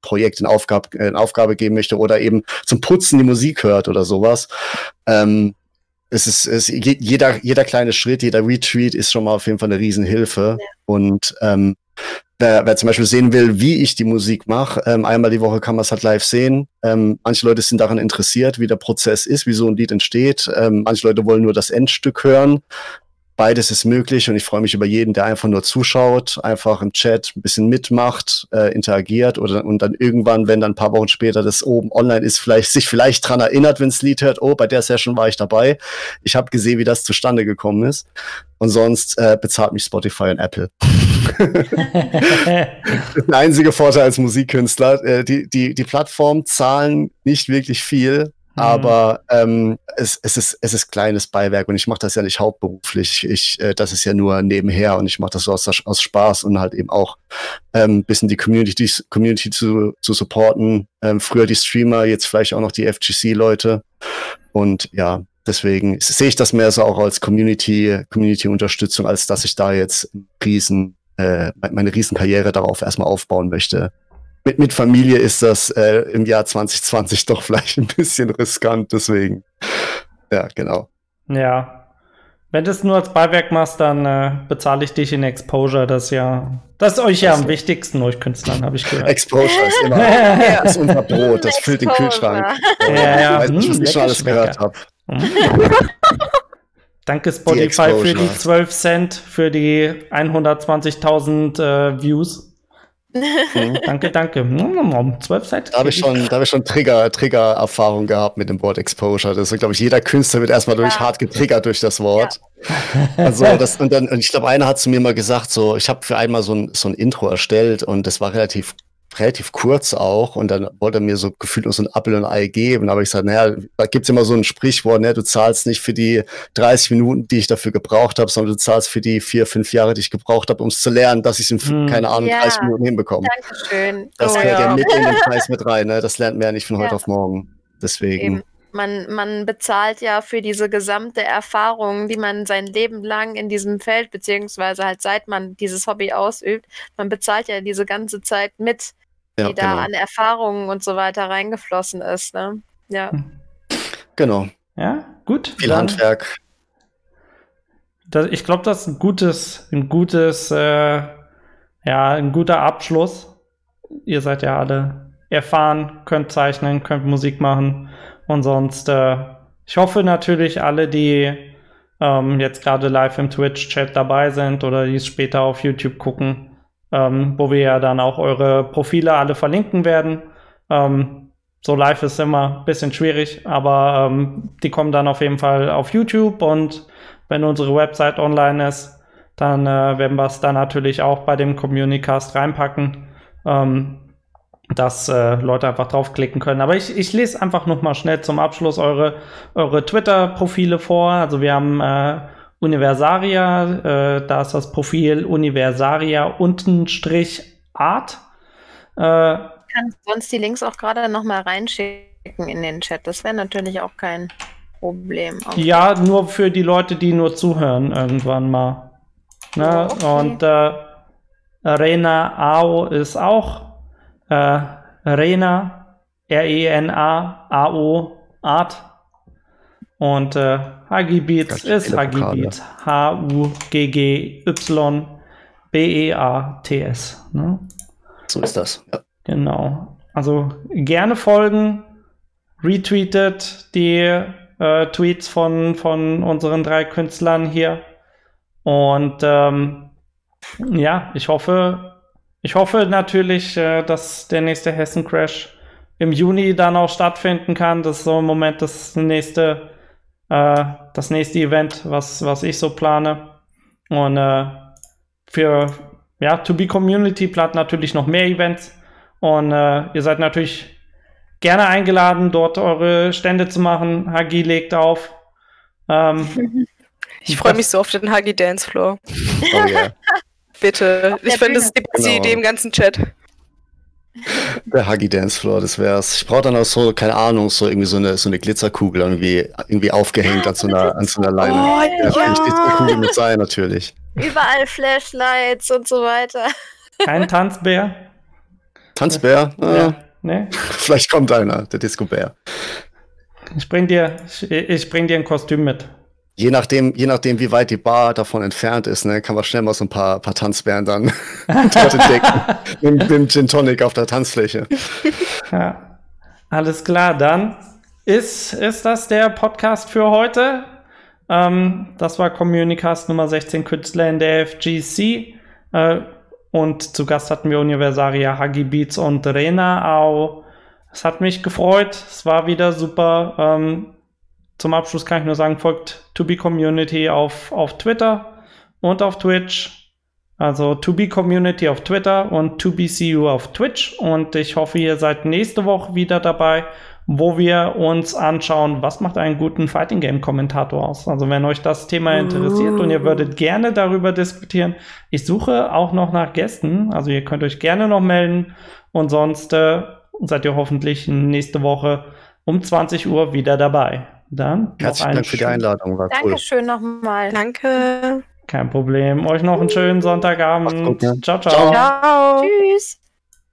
Projekt in Aufgabe, äh, in Aufgabe geben möchte oder eben zum Putzen die Musik hört oder sowas. Ähm, es ist, es, je- jeder, jeder kleine Schritt, jeder Retweet ist schon mal auf jeden Fall eine Riesenhilfe. Und ähm, wer, wer zum Beispiel sehen will, wie ich die Musik mache, ähm, einmal die Woche kann man es halt live sehen. Ähm, manche Leute sind daran interessiert, wie der Prozess ist, wie so ein Lied entsteht. Ähm, manche Leute wollen nur das Endstück hören. Beides ist möglich und ich freue mich über jeden, der einfach nur zuschaut, einfach im Chat ein bisschen mitmacht, äh, interagiert oder und dann irgendwann, wenn dann ein paar Wochen später das oben online ist, vielleicht sich vielleicht dran erinnert, wenn das Lied hört, oh, bei der Session war ich dabei. Ich habe gesehen, wie das zustande gekommen ist. Und sonst äh, bezahlt mich Spotify und Apple. Das ist der einzige Vorteil als Musikkünstler. Äh, die, die, die Plattformen zahlen nicht wirklich viel. Aber ähm, es, es, ist, es ist kleines Beiwerk und ich mache das ja nicht hauptberuflich. Ich, äh, das ist ja nur nebenher und ich mache das so aus, aus Spaß und halt eben auch ein ähm, bisschen die Community, die Community zu, zu supporten. Ähm, früher die Streamer, jetzt vielleicht auch noch die FGC-Leute. Und ja, deswegen sehe ich das mehr so auch als Community, Community-Unterstützung, als dass ich da jetzt riesen, äh, meine Riesenkarriere darauf erstmal aufbauen möchte. Mit, mit Familie ist das äh, im Jahr 2020 doch vielleicht ein bisschen riskant, deswegen. Ja, genau. Ja. Wenn du es nur als Beiwerk machst, dann äh, bezahle ich dich in Exposure. Das ist ja, das ist euch ja am wichtigsten, euch Künstlern, habe ich gehört. Exposure ist immer ja, das ist unser Brot, das füllt den. Kühlschrank. Ja, ja. Ich weiß nicht, was Hm, ich schon alles gehört habe. Danke Spotify für die Exposure. 12 Cent, für die 120.000 äh, Views. Mhm. Danke, danke. 12 Cent. Da habe ich schon, da habe ich schon Trigger, Trigger-Erfahrung gehabt mit dem Wort Exposure. Das ist, glaube ich, jeder Künstler wird erstmal durch Ja. hart getriggert durch das Wort. Also das, und dann, und ich glaube, einer hat zu mir mal gesagt, so, ich habe für einmal so ein, so ein Intro erstellt und das war relativ, relativ kurz auch. Und dann wollte er mir so gefühlt nur so ein Apfel und ein Ei geben. Aber ich gesagt, naja, da gibt's immer so ein Sprichwort, ne, du zahlst nicht für die 30 Minuten, die ich dafür gebraucht habe, sondern du zahlst für die vier, fünf Jahre, die ich gebraucht habe, um es zu lernen, dass ich es in, Hm. keine Ahnung, Ja. 30 Minuten hinbekomme. Dankeschön. Das Oh, gehört ja. ja. mit in den Preis mit rein, ne? Das lernt man ja nicht von heute Ja. auf morgen. Deswegen. Eben. Man, man bezahlt ja für diese gesamte Erfahrung, die man sein Leben lang in diesem Feld, beziehungsweise halt seit man dieses Hobby ausübt, man bezahlt ja diese ganze Zeit mit, Ja, die da genau. an Erfahrungen und so weiter reingeflossen ist. Ne? Ja. genau. Ja, gut. Viel Dann- Handwerk. Das, ich glaube, das ist ein gutes, ein gutes, äh, ja, ein guter Abschluss. Ihr seid ja alle erfahren, könnt zeichnen, könnt Musik machen und sonst, äh, ich hoffe natürlich alle, die ähm, jetzt gerade live im Twitch-Chat dabei sind oder die es später auf YouTube gucken, ähm, wo wir ja dann auch eure Profile alle verlinken werden. Ähm, so live ist immer ein bisschen schwierig, aber ähm, die kommen dann auf jeden Fall auf YouTube und wenn unsere Website online ist, dann äh, werden wir es dann natürlich auch bei dem Communicast reinpacken, ähm, dass äh, Leute einfach draufklicken können. Aber ich, ich lese einfach noch mal schnell zum Abschluss eure, eure Twitter-Profile vor. Also wir haben äh, Universaria, äh, da ist das Profil Universaria untenstrich Art. Äh, kann sonst die Links auch gerade noch mal reinschicken in den Chat. Das wäre natürlich auch kein Problem. Okay. Ja, nur für die Leute, die nur zuhören irgendwann mal. Ne? Oh, okay. Und äh, Rena Ao ist auch äh, Rena, R-E-N-A-A-O, Art. Und äh, Huggy Beats ist Huggy Beats. H-U-G-G-Y-B-E-A-T-S. Ne? So ist das. Ja. Genau. Also gerne folgen, retweetet die äh, Tweets von, von unseren drei Künstlern hier. Und ähm, ja, ich hoffe, ich hoffe natürlich, äh, dass der nächste Hessen Crash im Juni dann auch stattfinden kann. Das ist so im Moment das nächste, äh, das nächste Event, was, was ich so plane. Und äh, für ja, To Be Community plant natürlich noch mehr Events. Und äh, ihr seid natürlich gerne eingeladen, dort eure Stände zu machen. Hagi legt auf. Ähm, Ich freue mich so auf den Huggy Dance Floor. Oh yeah. Bitte. Ich finde, das ist die beste genau. Idee im ganzen Chat. Der Huggy Dance Floor, das wär's. Ich brauche dann auch so, keine Ahnung, so irgendwie so eine, so eine Glitzerkugel irgendwie, irgendwie aufgehängt an so einer, an so einer Leine. Oh, ja, ja. Glitzerkugel mit sein, natürlich. Überall Flashlights und so weiter. Kein Tanzbär? Tanzbär? Ja. Ah, nee? Vielleicht kommt einer, der Disco-Bär. Ich bring dir, ich, ich bring dir ein Kostüm mit je nachdem, je nachdem, wie weit die Bar davon entfernt ist, ne, kann man schnell mal so ein paar, paar Tanzbären dann dort entdecken. mit, dem Gin Tonic auf der Tanzfläche. Ja. Alles klar, dann ist, ist das der Podcast für heute. Ähm, das war Communicast Nummer 16 Künstler in der FGC. Äh, und zu Gast hatten wir Universaria, Huggy Beats und Rena Au. Es hat mich gefreut. Es war wieder super. Ähm, zum Abschluss kann ich nur sagen, folgt To Be Community auf, auf Twitter und auf Twitch. Also To Be Community auf Twitter und To Be CU auf Twitch. Und ich hoffe, ihr seid nächste Woche wieder dabei, wo wir uns anschauen, was macht einen guten Fighting Game Kommentator aus. Also wenn euch das Thema interessiert und ihr würdet gerne darüber diskutieren, ich suche auch noch nach Gästen. Also ihr könnt euch gerne noch melden und sonst äh, seid ihr hoffentlich nächste Woche um 20 Uhr wieder dabei. Dann Herzlichen Dank für die Einladung. War Dankeschön cool. nochmal. Danke. Kein Problem. Euch noch einen schönen Sonntagabend. Gut, ne? ciao, ciao, ciao. Ciao. Tschüss.